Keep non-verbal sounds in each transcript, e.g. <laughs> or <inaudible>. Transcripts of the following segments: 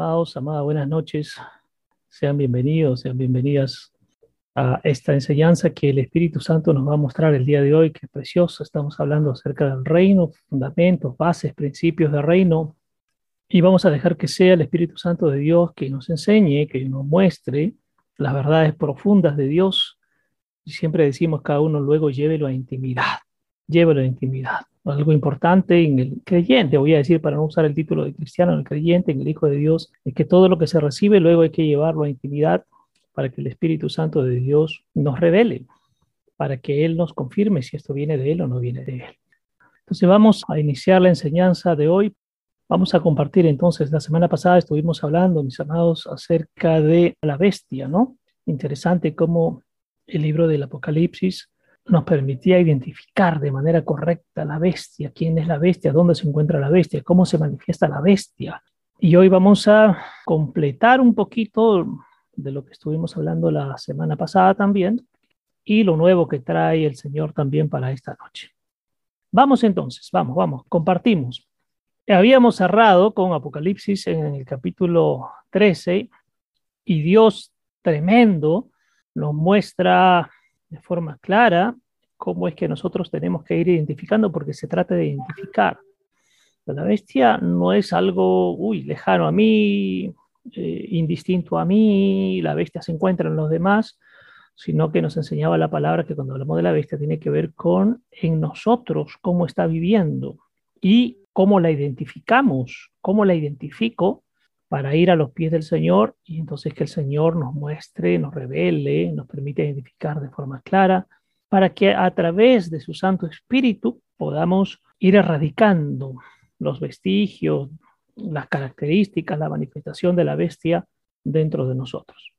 Amados, amadas, buenas noches. Sean bienvenidos, sean bienvenidas a esta enseñanza que el Espíritu Santo nos va a mostrar el día de hoy, que es precioso. Estamos hablando acerca del reino, fundamentos, bases, principios del reino. Y vamos a dejar que sea el Espíritu Santo de Dios que nos enseñe, que nos muestre las verdades profundas de Dios. Y siempre decimos cada uno luego llévelo a intimidad, llévelo a intimidad algo importante en el creyente, voy a decir para no usar el título de cristiano, en el creyente, en el Hijo de Dios, es que todo lo que se recibe luego hay que llevarlo a intimidad para que el Espíritu Santo de Dios nos revele, para que Él nos confirme si esto viene de Él o no viene de Él. Entonces vamos a iniciar la enseñanza de hoy. Vamos a compartir entonces, la semana pasada estuvimos hablando, mis amados, acerca de la bestia, ¿no? Interesante cómo el libro del Apocalipsis nos permitía identificar de manera correcta la bestia, quién es la bestia, dónde se encuentra la bestia, cómo se manifiesta la bestia. Y hoy vamos a completar un poquito de lo que estuvimos hablando la semana pasada también y lo nuevo que trae el Señor también para esta noche. Vamos entonces, vamos, vamos, compartimos. Habíamos cerrado con Apocalipsis en el capítulo 13 y Dios tremendo nos muestra de forma clara cómo es que nosotros tenemos que ir identificando, porque se trata de identificar. La bestia no es algo, uy, lejano a mí, eh, indistinto a mí, la bestia se encuentra en los demás, sino que nos enseñaba la palabra que cuando hablamos de la bestia tiene que ver con en nosotros, cómo está viviendo y cómo la identificamos, cómo la identifico para ir a los pies del Señor y entonces que el Señor nos muestre, nos revele, nos permite identificar de forma clara, para que a través de su Santo Espíritu podamos ir erradicando los vestigios, las características, la manifestación de la bestia dentro de nosotros.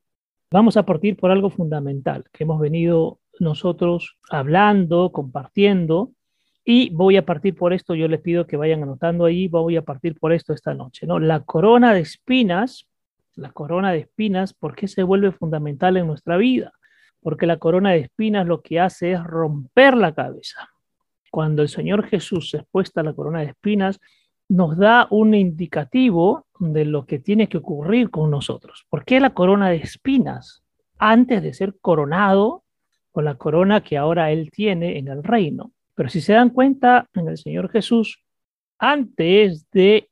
Vamos a partir por algo fundamental que hemos venido nosotros hablando, compartiendo, y voy a partir por esto, yo les pido que vayan anotando ahí, voy a partir por esto esta noche, ¿no? La corona de espinas, la corona de espinas, ¿por qué se vuelve fundamental en nuestra vida? Porque la corona de espinas lo que hace es romper la cabeza. Cuando el Señor Jesús se expuesta a la corona de espinas, nos da un indicativo de lo que tiene que ocurrir con nosotros. ¿Por qué la corona de espinas? Antes de ser coronado con la corona que ahora Él tiene en el reino. Pero si se dan cuenta, en el Señor Jesús, antes de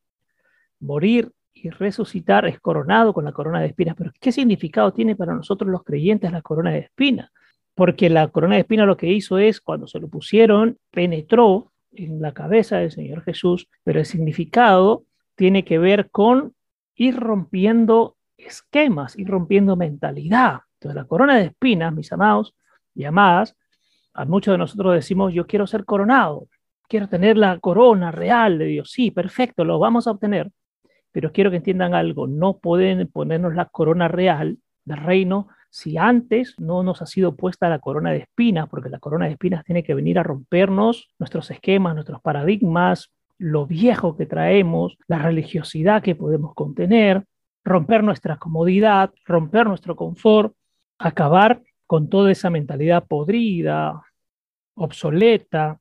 morir y resucitar, es coronado con la corona de espinas. Pero ¿qué significado tiene para nosotros los creyentes la corona de espinas? Porque la corona de espinas lo que hizo es, cuando se lo pusieron, penetró en la cabeza del Señor Jesús, pero el significado tiene que ver con ir rompiendo esquemas, ir rompiendo mentalidad. Entonces, la corona de espinas, mis amados y amadas, a muchos de nosotros decimos, yo quiero ser coronado, quiero tener la corona real de Dios. Sí, perfecto, lo vamos a obtener, pero quiero que entiendan algo, no pueden ponernos la corona real del reino si antes no nos ha sido puesta la corona de espinas, porque la corona de espinas tiene que venir a rompernos nuestros esquemas, nuestros paradigmas, lo viejo que traemos, la religiosidad que podemos contener, romper nuestra comodidad, romper nuestro confort, acabar con toda esa mentalidad podrida, obsoleta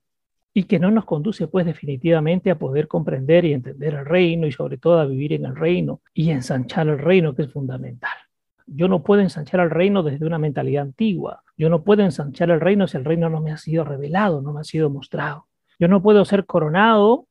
y que no nos conduce pues definitivamente a poder comprender y entender el reino y sobre todo a vivir en el reino y ensanchar el reino que es fundamental. Yo no puedo ensanchar el reino desde una mentalidad antigua. Yo no puedo ensanchar el reino si el reino no me ha sido revelado, no me ha sido mostrado. Yo no puedo ser coronado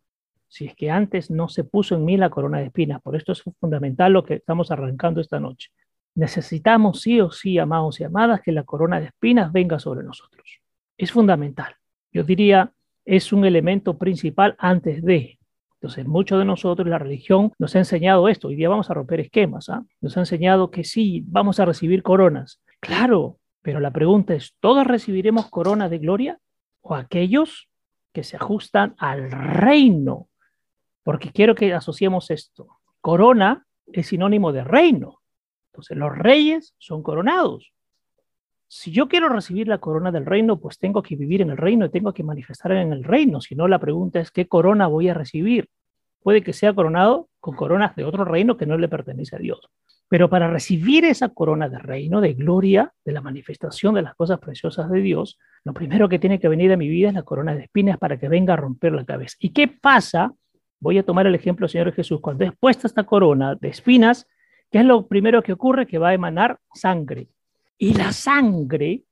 si es que antes no se puso en mí la corona de espinas. Por esto es fundamental lo que estamos arrancando esta noche. Necesitamos sí o sí, amados y amadas, que la corona de espinas venga sobre nosotros es fundamental. Yo diría, es un elemento principal antes de. Entonces, muchos de nosotros, la religión nos ha enseñado esto. Hoy día vamos a romper esquemas. ¿ah? Nos ha enseñado que sí, vamos a recibir coronas. Claro, pero la pregunta es, ¿todos recibiremos corona de gloria? ¿O aquellos que se ajustan al reino? Porque quiero que asociemos esto. Corona es sinónimo de reino. Entonces, los reyes son coronados si yo quiero recibir la corona del reino, pues tengo que vivir en el reino y tengo que manifestar en el reino. Si no, la pregunta es, ¿qué corona voy a recibir? Puede que sea coronado con coronas de otro reino que no le pertenece a Dios. Pero para recibir esa corona de reino, de gloria, de la manifestación de las cosas preciosas de Dios, lo primero que tiene que venir a mi vida es la corona de espinas para que venga a romper la cabeza. ¿Y qué pasa Voy a tomar el ejemplo, Señor Jesús. Cuando es puesta esta corona de espinas, ¿qué es lo primero que ocurre? Que va a emanar sangre. Y la sangre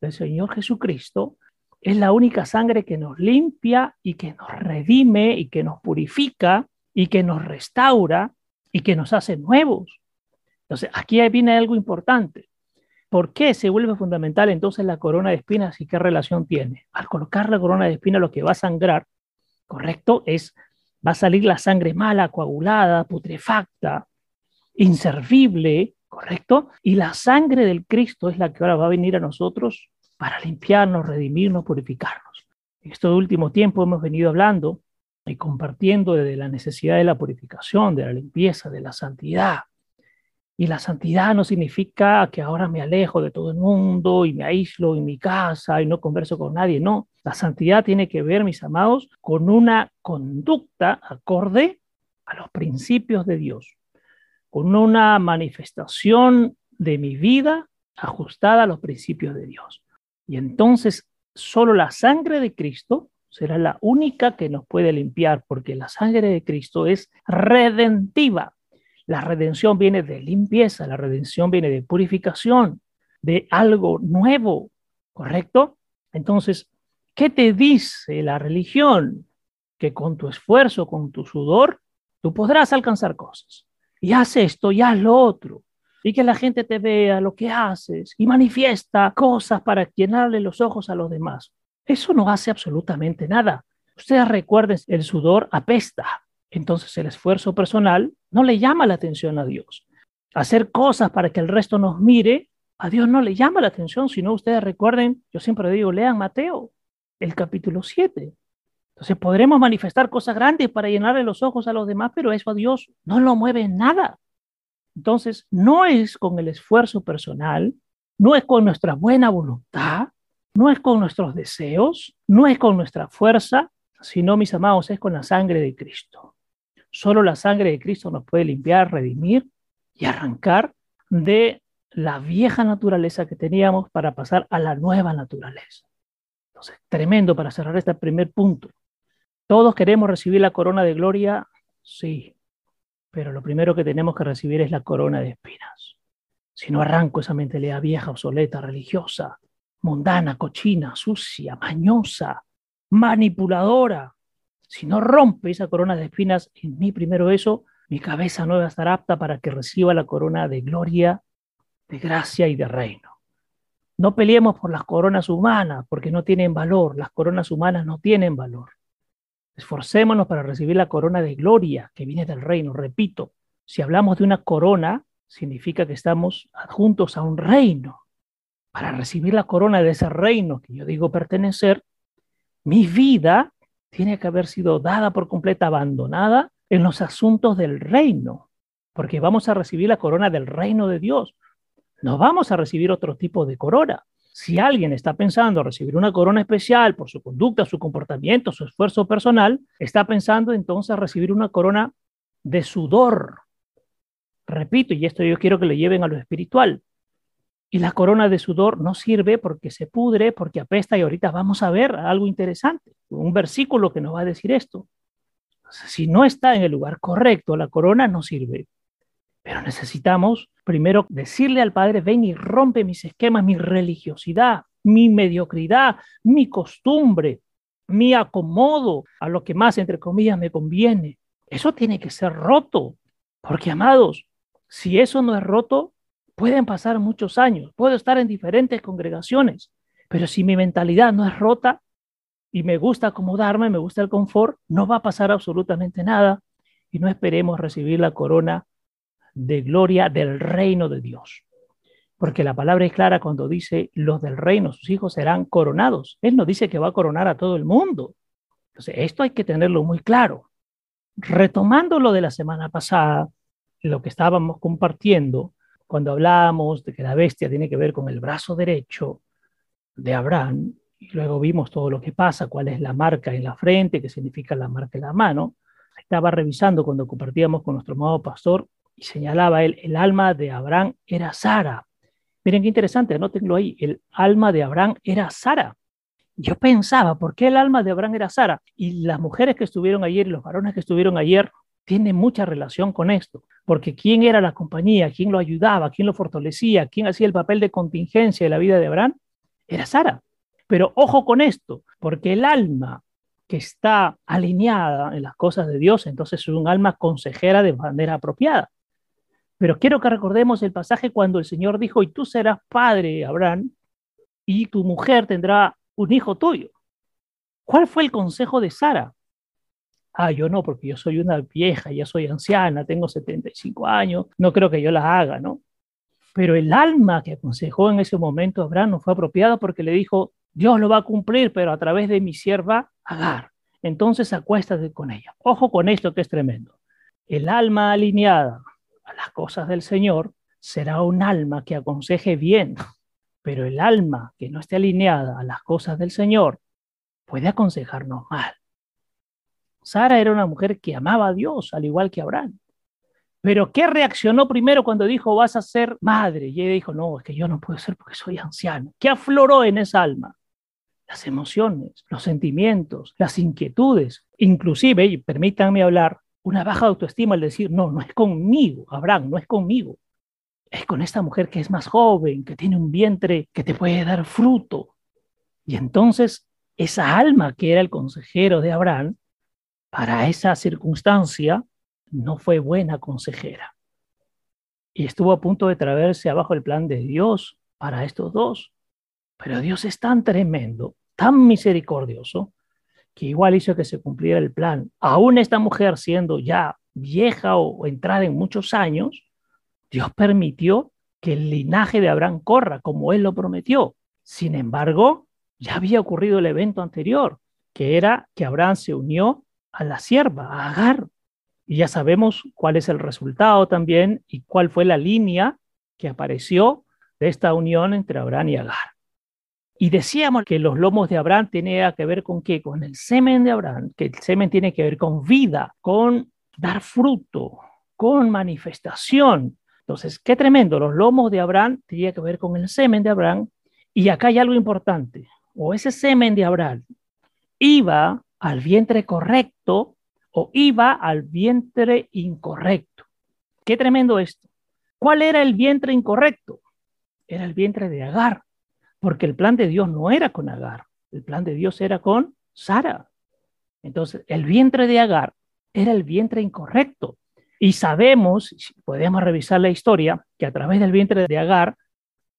del Señor Jesucristo es la única sangre que nos limpia y que nos redime y que nos purifica y que nos restaura y que nos hace nuevos. Entonces, aquí viene algo importante. ¿Por qué se vuelve fundamental entonces la corona de espinas y qué relación tiene? Al colocar la corona de espinas lo que va a sangrar, correcto, es, va a salir la sangre mala, coagulada, putrefacta, inservible, correcto, y la sangre del Cristo es la que ahora va a venir a nosotros para limpiarnos, redimirnos, purificarnos. En este último tiempo hemos venido hablando y compartiendo de la necesidad de la purificación, de la limpieza, de la santidad. Y la santidad no significa que ahora me alejo de todo el mundo y me aíslo en mi casa y no converso con nadie. No, la santidad tiene que ver, mis amados, con una conducta acorde a los principios de Dios, con una manifestación de mi vida ajustada a los principios de Dios. Y entonces solo la sangre de Cristo será la única que nos puede limpiar, porque la sangre de Cristo es redentiva. La redención viene de limpieza, la redención viene de purificación, de algo nuevo, ¿correcto? Entonces, ¿qué te dice la religión? Que con tu esfuerzo, con tu sudor, tú podrás alcanzar cosas. Y haz esto y haz lo otro. Y que la gente te vea lo que haces y manifiesta cosas para llenarle los ojos a los demás. Eso no hace absolutamente nada. Ustedes recuerden, el sudor apesta. Entonces el esfuerzo personal no le llama la atención a Dios. Hacer cosas para que el resto nos mire, a Dios no le llama la atención, sino ustedes recuerden, yo siempre digo, lean Mateo, el capítulo 7. Entonces podremos manifestar cosas grandes para llenarle los ojos a los demás, pero eso a Dios no lo mueve en nada. Entonces, no es con el esfuerzo personal, no es con nuestra buena voluntad, no es con nuestros deseos, no es con nuestra fuerza, sino, mis amados, es con la sangre de Cristo. Solo la sangre de Cristo nos puede limpiar, redimir y arrancar de la vieja naturaleza que teníamos para pasar a la nueva naturaleza. Entonces, tremendo para cerrar este primer punto. ¿Todos queremos recibir la corona de gloria? Sí, pero lo primero que tenemos que recibir es la corona de espinas. Si no arranco esa mentalidad vieja, obsoleta, religiosa, mundana, cochina, sucia, mañosa, manipuladora. Si no rompe esa corona de espinas en mí primero eso, mi cabeza no va a estar apta para que reciba la corona de gloria, de gracia y de reino. No peleemos por las coronas humanas porque no tienen valor. Las coronas humanas no tienen valor. Esforcémonos para recibir la corona de gloria que viene del reino. Repito, si hablamos de una corona, significa que estamos adjuntos a un reino para recibir la corona de ese reino que yo digo pertenecer, mi vida tiene que haber sido dada por completa, abandonada en los asuntos del reino, porque vamos a recibir la corona del reino de Dios. No vamos a recibir otro tipo de corona. Si alguien está pensando recibir una corona especial por su conducta, su comportamiento, su esfuerzo personal, está pensando entonces recibir una corona de sudor. Repito, y esto yo quiero que le lleven a lo espiritual. Y la corona de sudor no sirve porque se pudre, porque apesta y ahorita vamos a ver algo interesante, un versículo que nos va a decir esto. Si no está en el lugar correcto, la corona no sirve. Pero necesitamos primero decirle al Padre, ven y rompe mis esquemas, mi religiosidad, mi mediocridad, mi costumbre, mi acomodo a lo que más, entre comillas, me conviene. Eso tiene que ser roto, porque amados, si eso no es roto, Pueden pasar muchos años, puedo estar en diferentes congregaciones, pero si mi mentalidad no es rota y me gusta acomodarme, me gusta el confort, no va a pasar absolutamente nada y no esperemos recibir la corona de gloria del reino de Dios. Porque la palabra es clara cuando dice los del reino, sus hijos serán coronados. Él no dice que va a coronar a todo el mundo. Entonces, esto hay que tenerlo muy claro. Retomando lo de la semana pasada, lo que estábamos compartiendo, cuando hablamos de que la bestia tiene que ver con el brazo derecho de Abraham, y luego vimos todo lo que pasa, cuál es la marca en la frente, qué significa la marca en la mano, estaba revisando cuando compartíamos con nuestro amado pastor y señalaba él, el alma de Abraham era Sara. Miren qué interesante, anótenlo ahí, el alma de Abraham era Sara. Yo pensaba, ¿por qué el alma de Abraham era Sara? Y las mujeres que estuvieron ayer y los varones que estuvieron ayer tienen mucha relación con esto, porque quién era la compañía, quién lo ayudaba, quién lo fortalecía, quién hacía el papel de contingencia de la vida de Abraham, era Sara. Pero ojo con esto, porque el alma que está alineada en las cosas de Dios, entonces es un alma consejera de manera apropiada. Pero quiero que recordemos el pasaje cuando el Señor dijo, y tú serás padre, Abraham, y tu mujer tendrá un hijo tuyo. ¿Cuál fue el consejo de Sara? Ah, yo no, porque yo soy una vieja, ya soy anciana, tengo 75 años, no creo que yo la haga, ¿no? Pero el alma que aconsejó en ese momento a Abraham no fue apropiada porque le dijo, Dios lo va a cumplir, pero a través de mi sierva Agar. Entonces acuéstate con ella. Ojo con esto que es tremendo. El alma alineada a las cosas del Señor será un alma que aconseje bien, pero el alma que no esté alineada a las cosas del Señor puede aconsejarnos mal. Sara era una mujer que amaba a Dios, al igual que Abraham. Pero ¿qué reaccionó primero cuando dijo vas a ser madre? Y ella dijo, no, es que yo no puedo ser porque soy anciano. ¿Qué afloró en esa alma? Las emociones, los sentimientos, las inquietudes, inclusive, y permítanme hablar, una baja autoestima al decir, no, no es conmigo, Abraham, no es conmigo es con esta mujer que es más joven, que tiene un vientre que te puede dar fruto. Y entonces esa alma que era el consejero de Abraham, para esa circunstancia, no fue buena consejera. Y estuvo a punto de traerse abajo el plan de Dios para estos dos. Pero Dios es tan tremendo, tan misericordioso, que igual hizo que se cumpliera el plan. Aún esta mujer siendo ya vieja o entrada en muchos años, Dios permitió que el linaje de Abraham corra como él lo prometió. Sin embargo, ya había ocurrido el evento anterior, que era que Abraham se unió a la sierva, a Agar. Y ya sabemos cuál es el resultado también y cuál fue la línea que apareció de esta unión entre Abraham y Agar. Y decíamos que los lomos de Abraham tenían que ver con qué? Con el semen de Abraham, que el semen tiene que ver con vida, con dar fruto, con manifestación, entonces, qué tremendo, los lomos de Abraham tenía que ver con el semen de Abraham, y acá hay algo importante, o ese semen de Abraham iba al vientre correcto o iba al vientre incorrecto. Qué tremendo esto. ¿Cuál era el vientre incorrecto? Era el vientre de Agar, porque el plan de Dios no era con Agar, el plan de Dios era con Sara. Entonces, el vientre de Agar era el vientre incorrecto. Y sabemos, podemos revisar la historia, que a través del vientre de Agar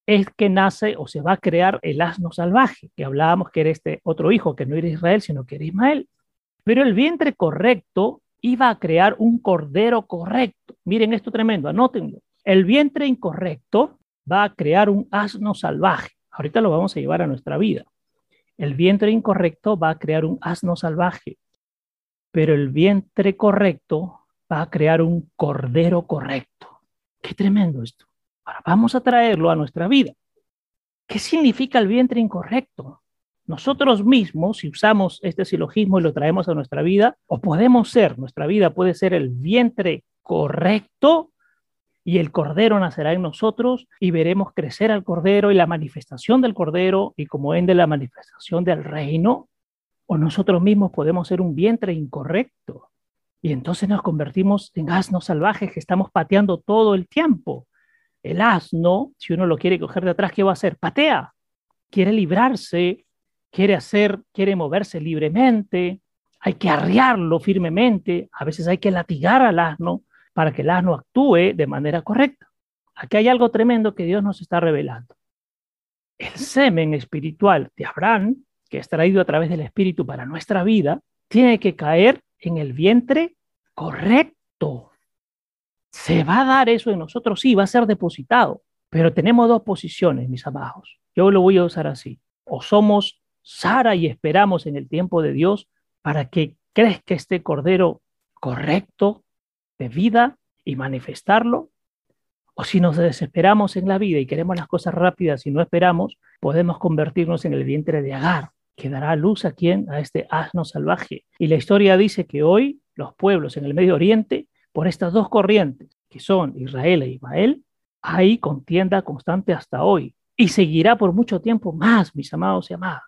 es que nace o se va a crear el asno salvaje, que hablábamos que era este otro hijo, que no era Israel, sino que era Ismael. Pero el vientre correcto iba a crear un cordero correcto. Miren esto tremendo, anótenlo. El vientre incorrecto va a crear un asno salvaje. Ahorita lo vamos a llevar a nuestra vida. El vientre incorrecto va a crear un asno salvaje, pero el vientre correcto va a crear un cordero correcto. Qué tremendo esto. Ahora vamos a traerlo a nuestra vida. ¿Qué significa el vientre incorrecto? Nosotros mismos, si usamos este silogismo y lo traemos a nuestra vida, o podemos ser, nuestra vida puede ser el vientre correcto y el cordero nacerá en nosotros y veremos crecer al cordero y la manifestación del cordero y como ende la manifestación del reino, o nosotros mismos podemos ser un vientre incorrecto y entonces nos convertimos en asnos salvajes que estamos pateando todo el tiempo. El asno, si uno lo quiere coger de atrás, ¿qué va a hacer? Patea. Quiere librarse, quiere hacer, quiere moverse libremente. Hay que arriarlo firmemente. A veces hay que latigar al asno para que el asno actúe de manera correcta. Aquí hay algo tremendo que Dios nos está revelando. El semen espiritual de Abraham, que es traído a través del Espíritu para nuestra vida, tiene que caer en el vientre correcto. Se va a dar eso en nosotros, sí, va a ser depositado, pero tenemos dos posiciones, mis amados. Yo lo voy a usar así. O somos Sara y esperamos en el tiempo de Dios para que crezca este cordero correcto de vida y manifestarlo. O si nos desesperamos en la vida y queremos las cosas rápidas y no esperamos, podemos convertirnos en el vientre de Agar, que dará luz a quien, a este asno salvaje. Y la historia dice que hoy los pueblos en el Medio Oriente, por estas dos corrientes, que son Israel e Ismael, hay contienda constante hasta hoy y seguirá por mucho tiempo más, mis amados y amadas.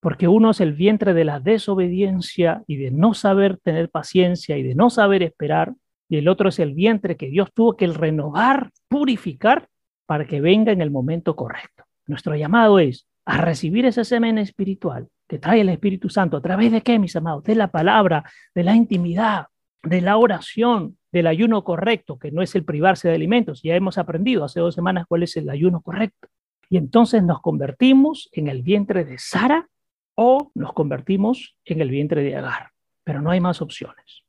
porque uno es el vientre de la desobediencia y de no saber tener paciencia y de no saber esperar, y el otro es el vientre que Dios tuvo que renovar, purificar, para que venga en el momento correcto. Nuestro llamado es a recibir ese semen espiritual que trae el Espíritu Santo. ¿A través de qué, mis amados? De la palabra, de la intimidad, de la oración, del ayuno correcto, que no es el privarse de alimentos. Ya hemos aprendido hace dos semanas cuál es el ayuno correcto. Y entonces nos convertimos en el vientre de Sara o nos convertimos en el vientre de Agar. Pero no hay más opciones.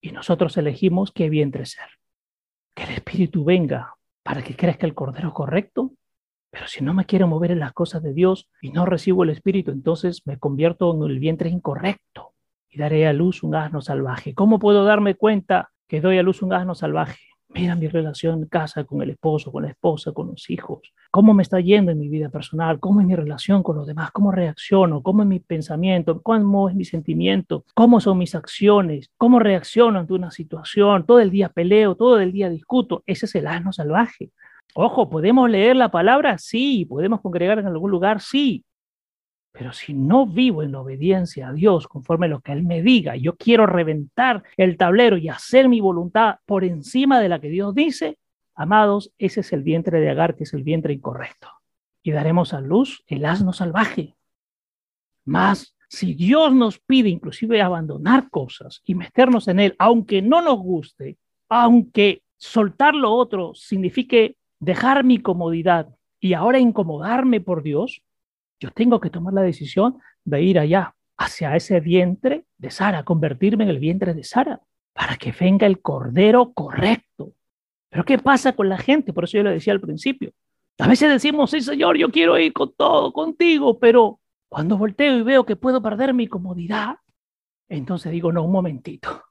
Y nosotros elegimos qué vientre ser. Que el Espíritu venga para que crezca el cordero correcto. Pero si no me quiero mover en las cosas de Dios y no recibo el Espíritu, entonces me convierto en el vientre incorrecto y daré a luz un asno salvaje. ¿Cómo puedo darme cuenta que doy a luz un asno salvaje? Mira mi relación en casa con el esposo, con la esposa, con los hijos. ¿Cómo me está yendo en mi vida personal? ¿Cómo es mi relación con los demás? ¿Cómo reacciono? ¿Cómo es mi pensamiento? ¿Cómo es mi sentimiento? ¿Cómo son mis acciones? ¿Cómo reacciono ante una situación? Todo el día peleo, todo el día discuto. Ese es el asno salvaje. Ojo, ¿podemos leer la palabra? Sí. ¿Podemos congregar en algún lugar? Sí. Pero si no vivo en obediencia a Dios conforme a lo que Él me diga, yo quiero reventar el tablero y hacer mi voluntad por encima de la que Dios dice, amados, ese es el vientre de Agar, que es el vientre incorrecto. Y daremos a luz el asno salvaje. Más, si Dios nos pide inclusive abandonar cosas y meternos en Él, aunque no nos guste, aunque soltar lo otro signifique dejar mi comodidad y ahora incomodarme por Dios, yo tengo que tomar la decisión de ir allá, hacia ese vientre de Sara, convertirme en el vientre de Sara, para que venga el cordero correcto. Pero ¿qué pasa con la gente? Por eso yo le decía al principio. A veces decimos, sí, Señor, yo quiero ir con todo, contigo, pero cuando volteo y veo que puedo perder mi comodidad, entonces digo, no, un momentito.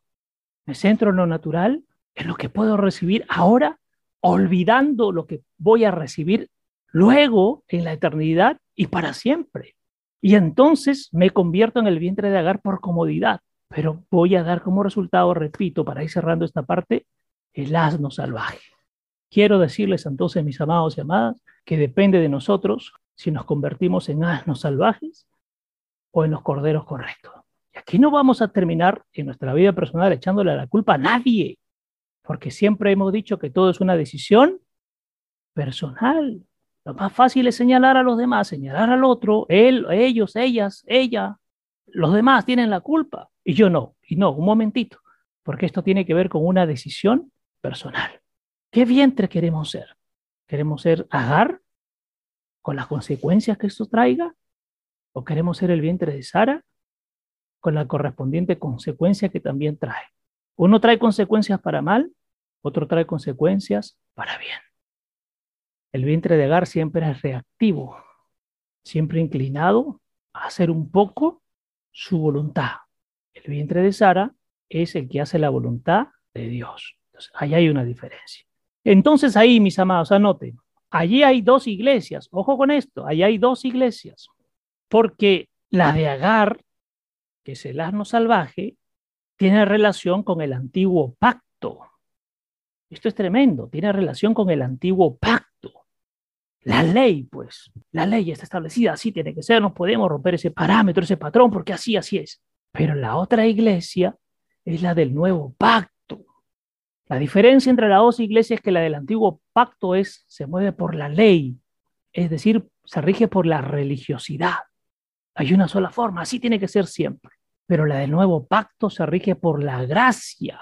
Me centro en lo natural, en lo que puedo recibir ahora, olvidando lo que voy a recibir luego en la eternidad y para siempre. Y entonces me convierto en el vientre de Agar por comodidad, pero voy a dar como resultado, repito, para ir cerrando esta parte, el asno salvaje. Quiero decirles entonces, mis amados y amadas, que depende de nosotros si nos convertimos en asnos salvajes o en los corderos correctos. Y aquí no vamos a terminar en nuestra vida personal echándole la culpa a nadie, porque siempre hemos dicho que todo es una decisión personal. Lo más fácil es señalar a los demás, señalar al otro, él, ellos, ellas, ella. Los demás tienen la culpa y yo no. Y no, un momentito, porque esto tiene que ver con una decisión personal. ¿Qué vientre queremos ser? ¿Queremos ser Agar con las consecuencias que esto traiga? ¿O queremos ser el vientre de Sara con la correspondiente consecuencia que también trae? Uno trae consecuencias para mal, otro trae consecuencias para bien. El vientre de Agar siempre es reactivo, siempre inclinado a hacer un poco su voluntad. El vientre de Sara es el que hace la voluntad de Dios. Ahí hay una diferencia. Entonces ahí, mis amados, anoten, allí hay dos iglesias. Ojo con esto, allí hay dos iglesias. Porque la de Agar, que es el asno salvaje, tiene relación con el antiguo pacto. Esto es tremendo, tiene relación con el antiguo pacto. La ley, pues, la ley está establecida, así tiene que ser, no podemos romper ese parámetro, ese patrón, porque así, así es. Pero la otra iglesia es la del nuevo pacto. La diferencia entre las dos iglesias es que la del antiguo pacto es, se mueve por la ley, es decir, se rige por la religiosidad. Hay una sola forma, así tiene que ser siempre. Pero la del nuevo pacto se rige por la gracia.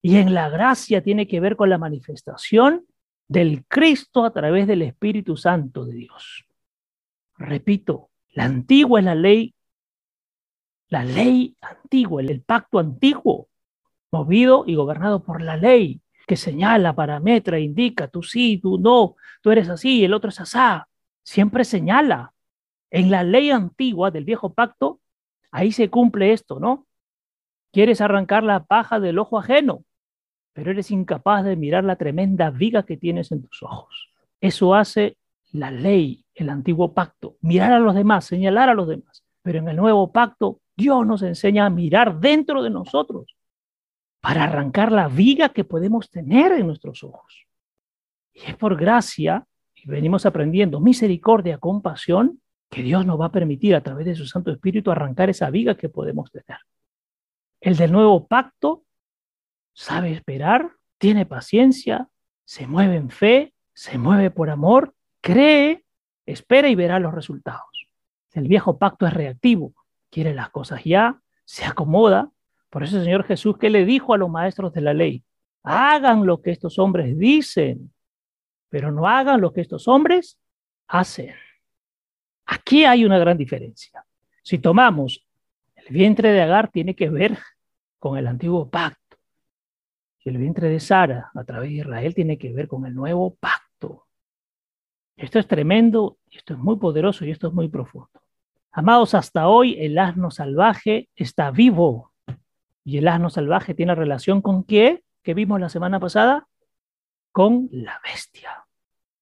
Y en la gracia tiene que ver con la manifestación del Cristo a través del Espíritu Santo de Dios. Repito, la antigua es la ley, la ley antigua, el, pacto antiguo, movido y gobernado por la ley, que señala, parametra, indica, tú sí, tú no, tú eres así, el otro es asá. Siempre señala. En la ley antigua del viejo pacto, ahí se cumple esto, ¿no? Quieres arrancar la paja del ojo ajeno, pero eres incapaz de mirar la tremenda viga que tienes en tus ojos. Eso hace la ley, el antiguo pacto, mirar a los demás, señalar a los demás. Pero en el nuevo pacto, Dios nos enseña a mirar dentro de nosotros para arrancar la viga que podemos tener en nuestros ojos. Y es por gracia, y venimos aprendiendo misericordia, compasión, que Dios nos va a permitir a través de su Santo Espíritu arrancar esa viga que podemos tener. El del nuevo pacto sabe esperar, tiene paciencia, se mueve en fe, se mueve por amor, cree, espera y verá los resultados. El viejo pacto es reactivo, quiere las cosas ya, se acomoda. Por eso el Señor Jesús, ¿qué le dijo a los maestros de la ley? Hagan lo que estos hombres dicen, pero no hagan lo que estos hombres hacen. Aquí hay una gran diferencia. Si tomamos el vientre de Agar, tiene que ver con el antiguo pacto. El vientre de Sara, a través de Israel, tiene que ver con el nuevo pacto. Esto es tremendo, esto es muy poderoso y esto es muy profundo. Amados, hasta hoy el asno salvaje está vivo. Y el asno salvaje tiene relación con qué? Que vimos la semana pasada? Con la bestia.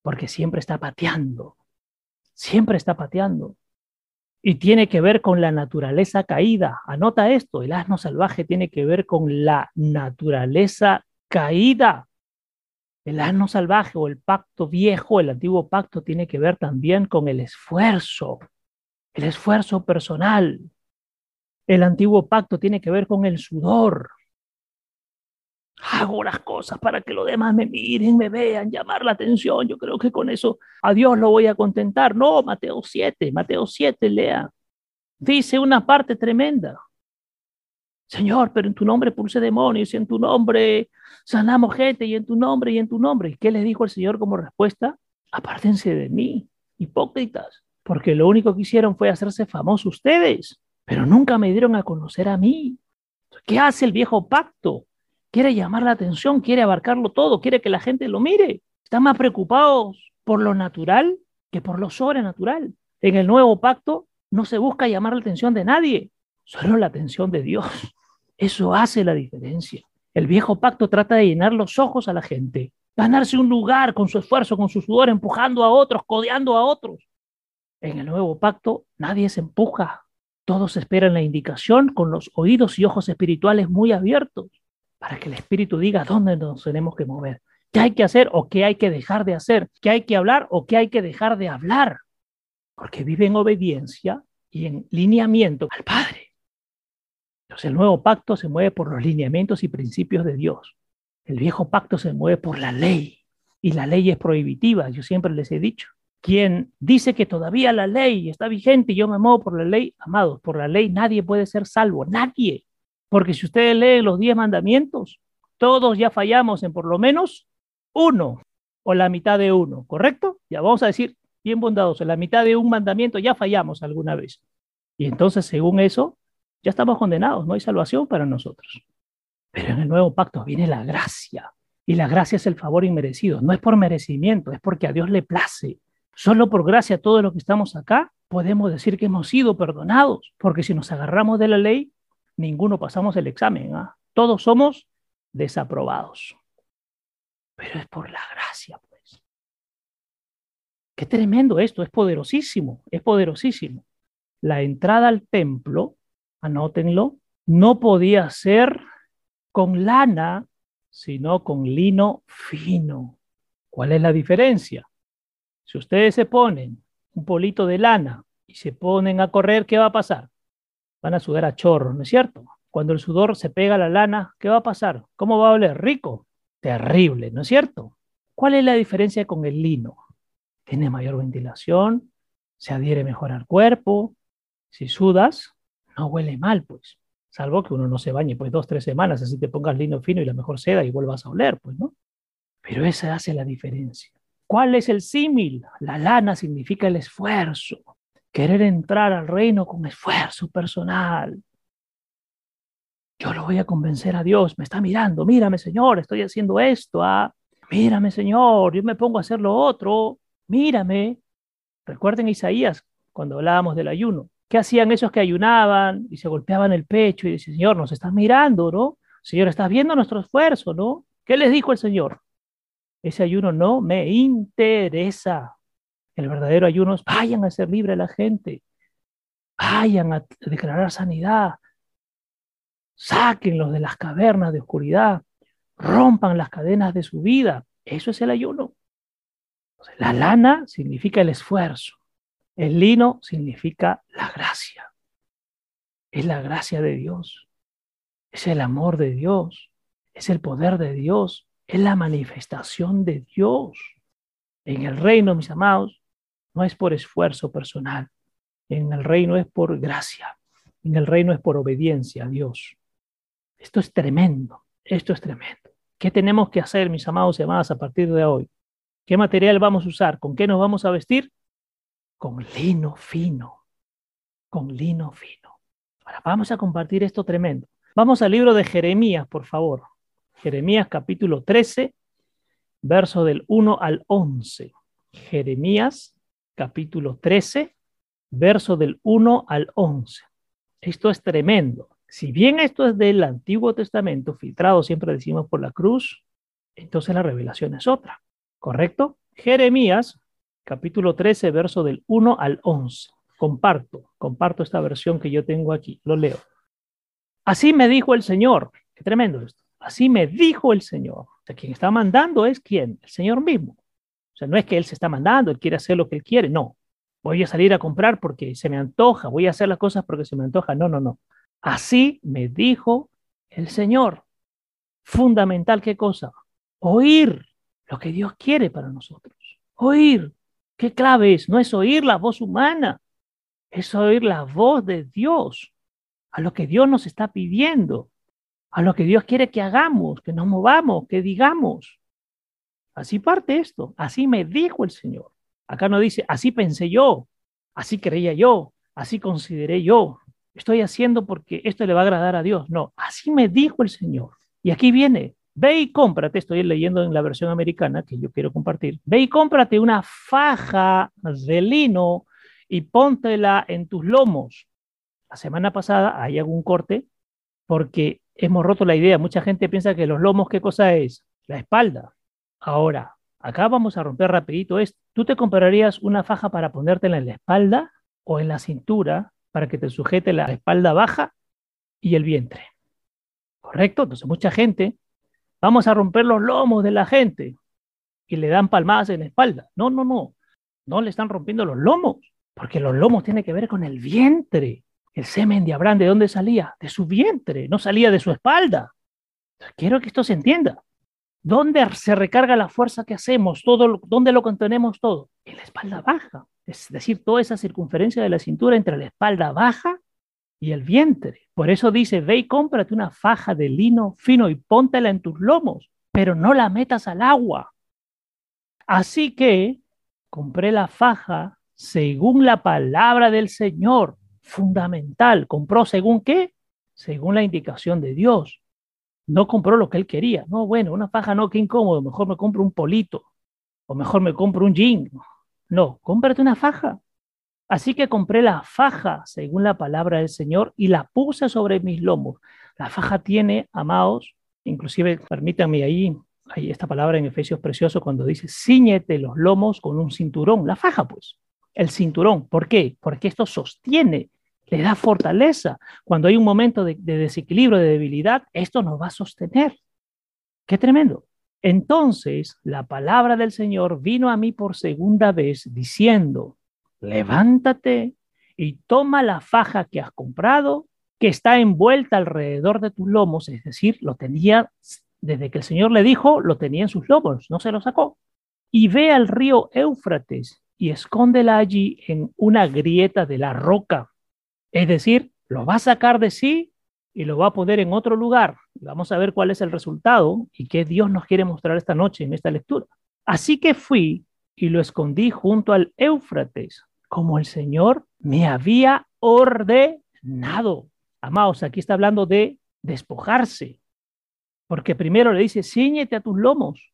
Porque siempre está pateando. Siempre está pateando. Y tiene que ver con la naturaleza caída. Anota esto, el asno salvaje tiene que ver con la naturaleza caída. El asno salvaje o el pacto viejo, el antiguo pacto, tiene que ver también con el esfuerzo, el esfuerzo personal. El antiguo pacto tiene que ver con el sudor. Hago las cosas para que los demás me miren, me vean, llamar la atención. Yo creo que con eso a Dios lo voy a contentar. No, Mateo 7, Mateo 7, lea. Dice una parte tremenda. Señor, pero en tu nombre pulse demonios, y en tu nombre sanamos gente, y en tu nombre, y en tu nombre. ¿Y qué les dijo el Señor como respuesta? Apártense de mí, hipócritas porque lo único que hicieron fue hacerse famosos ustedes, pero nunca me dieron a conocer a mí. ¿Qué hace el viejo pacto? Quiere llamar la atención, quiere abarcarlo todo, quiere que la gente lo mire. Están más preocupados por lo natural que por lo sobrenatural. En el nuevo pacto no se busca llamar la atención de nadie, solo la atención de Dios. Eso hace la diferencia. El viejo pacto trata de llenar los ojos a la gente, ganarse un lugar con su esfuerzo, con su sudor, empujando a otros, codeando a otros. En el nuevo pacto nadie se empuja, todos esperan la indicación con los oídos y ojos espirituales muy abiertos para que el Espíritu diga dónde nos tenemos que mover, qué hay que hacer o qué hay que dejar de hacer, qué hay que hablar o qué hay que dejar de hablar, porque vive en obediencia y en lineamiento al Padre. Entonces el nuevo pacto se mueve por los lineamientos y principios de Dios. El viejo pacto se mueve por la ley y la ley es prohibitiva, yo siempre les he dicho quien dice que todavía la ley está vigente y yo me muevo por la ley, amados, por la ley nadie puede ser salvo, nadie. Porque si ustedes leen los diez mandamientos, todos ya fallamos en por lo menos uno o la mitad de uno, ¿correcto? Ya vamos a decir, bien bondadosos, en la mitad de un mandamiento ya fallamos alguna vez. Y entonces, según eso, ya estamos condenados, no hay salvación para nosotros. Pero en el nuevo pacto viene la gracia. Y la gracia es el favor inmerecido. No es por merecimiento, es porque a Dios le place. Solo por gracia todo lo que estamos acá podemos decir que hemos sido perdonados, porque si nos agarramos de la ley, ninguno pasamos el examen. ¿ah? Todos somos desaprobados. Pero es por la gracia, pues. Qué tremendo esto, es poderosísimo, es poderosísimo. La entrada al templo, anótenlo, no podía ser con lana, sino con lino fino. ¿Cuál es la diferencia? Si ustedes se ponen un polito de lana y se ponen a correr, ¿qué va a pasar? Van a sudar a chorro, ¿no es cierto? Cuando el sudor se pega a la lana, ¿qué va a pasar? ¿Cómo va a oler? Rico. Terrible, ¿no es cierto? ¿Cuál es la diferencia con el lino? Tiene mayor ventilación, se adhiere mejor al cuerpo. Si sudas, no huele mal, pues. Salvo que uno no se bañe, pues dos, tres semanas, así te pongas lino fino y la mejor seda y vuelvas a oler, pues, ¿no? Pero esa hace la diferencia. ¿Cuál es el símil? La lana significa el esfuerzo, querer entrar al reino con esfuerzo personal. Yo lo voy a convencer a Dios, me está mirando, mírame Señor, estoy haciendo esto, ah, mírame Señor, yo me pongo a hacer lo otro, mírame. Recuerden Isaías cuando hablábamos del ayuno. ¿Qué hacían esos que ayunaban y se golpeaban el pecho y decían, Señor, nos estás mirando, ¿no? Señor, estás viendo nuestro esfuerzo, ¿no? ¿Qué les dijo el Señor? Ese ayuno no me interesa. El verdadero ayuno es vayan a ser libre a la gente, vayan a declarar sanidad, sáquenlos de las cavernas de oscuridad, rompan las cadenas de su vida. Eso es el ayuno. la lana significa el esfuerzo. El lino significa la gracia. Es la gracia de Dios. Es el amor de Dios. Es el poder de Dios. Es la manifestación de Dios. En el reino, mis amados, no es por esfuerzo personal. En el reino es por gracia. En el reino es por obediencia a Dios. Esto es tremendo. Esto es tremendo. ¿Qué tenemos que hacer, mis amados y amadas, a partir de hoy? ¿Qué material vamos a usar? ¿Con qué nos vamos a vestir? Con lino fino. Con lino fino. Ahora vamos a compartir esto tremendo. Vamos al libro de Jeremías, por favor. Jeremías capítulo 13, verso del 1 al 11. Jeremías capítulo 13, verso del 1 al 11. Esto es tremendo. Si bien esto es del Antiguo Testamento, filtrado siempre decimos por la cruz, entonces la revelación es otra, ¿correcto? Jeremías, capítulo 13, verso del 1 al 11. Comparto, comparto esta versión que yo tengo aquí, lo leo. Así me dijo el Señor, qué tremendo esto, así me dijo el Señor. O sea, quien está mandando es quién, el Señor mismo. O sea, no es que Él se está mandando, Él quiere hacer lo que Él quiere, no. Voy a salir a comprar porque se me antoja, voy a hacer las cosas porque se me antoja, no, no, no. Así me dijo el Señor. Fundamental, ¿qué cosa? Oír lo que Dios quiere para nosotros. Oír. ¿Qué clave es? No es oír la voz humana, es oír la voz de Dios, a lo que Dios nos está pidiendo, a lo que Dios quiere que hagamos, que nos movamos, que digamos. Así parte esto, así me dijo el Señor. Acá no dice, así pensé yo, así creía yo, así consideré yo estoy haciendo porque esto le va a agradar a Dios. No, así me dijo el Señor. Y aquí viene, ve y cómprate, estoy leyendo en la versión americana que yo quiero compartir, ve y cómprate una faja de lino y póntela en tus lomos. La semana pasada hay algún corte porque hemos roto la idea. Mucha gente piensa que los lomos, ¿qué cosa es? La espalda. Ahora, acá vamos a romper rapidito esto. ¿Tú te comprarías una faja para ponértela en la espalda o en la cintura para que te sujete la espalda baja y el vientre. ¿Correcto? Entonces mucha gente, vamos a romper los lomos de la gente y le dan palmadas en la espalda. No, no, no. No le están rompiendo los lomos, porque los lomos tienen que ver con el vientre. El semen de Abraham, ¿de dónde salía? De su vientre, no salía de su espalda. quiero que esto se entienda. ¿Dónde se recarga la fuerza que hacemos? Todo, ¿Dónde lo contenemos todo? En la espalda baja es decir, toda esa circunferencia de la cintura entre la espalda baja y el vientre. Por eso dice, ve y cómprate una faja de lino fino y póntela en tus lomos, pero no la metas al agua. Así que compré la faja según la palabra del Señor, fundamental. ¿Compró según qué? Según la indicación de Dios. No compró lo que él quería. No, bueno, una faja no, qué incómodo. Mejor me compro un polito. O mejor me compro un jean. No, cómprate una faja. Así que compré la faja, según la palabra del Señor, y la puse sobre mis lomos. La faja tiene, amados, inclusive, permítanme ahí, hay esta palabra en Efesios precioso cuando dice, ciñete los lomos con un cinturón. La faja, pues, el cinturón. ¿Por qué? Porque esto sostiene, le da fortaleza. Cuando hay un momento de, de desequilibrio, de debilidad, esto nos va a sostener. Qué tremendo. Entonces la palabra del Señor vino a mí por segunda vez diciendo, levántate y toma la faja que has comprado, que está envuelta alrededor de tus lomos, es decir, lo tenía, desde que el Señor le dijo, lo tenía en sus lomos, no se lo sacó, y ve al río Éufrates y escóndela allí en una grieta de la roca, es decir, lo va a sacar de sí y lo va a poner en otro lugar. Vamos a ver cuál es el resultado y qué Dios nos quiere mostrar esta noche en esta lectura. Así que fui y lo escondí junto al Éufrates, como el Señor me había ordenado. Amados, aquí está hablando de despojarse, porque primero le dice, ciñete a tus lomos,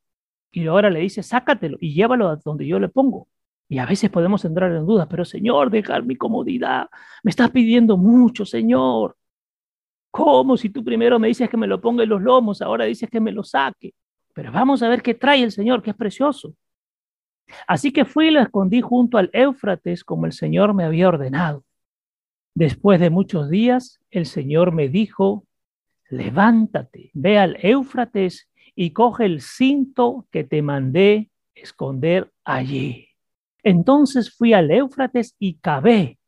y ahora le dice, sácatelo y llévalo a donde yo le pongo. Y a veces podemos entrar en dudas, pero Señor, dejar mi comodidad, me estás pidiendo mucho, Señor. ¿Cómo si tú primero me dices que me lo ponga en los lomos, ahora dices que me lo saque? Pero vamos a ver qué trae el Señor, que es precioso. Así que fui y lo escondí junto al Éufrates como el Señor me había ordenado. Después de muchos días, el Señor me dijo, levántate, ve al Éufrates y coge el cinto que te mandé esconder allí. Entonces fui al Éufrates y cavé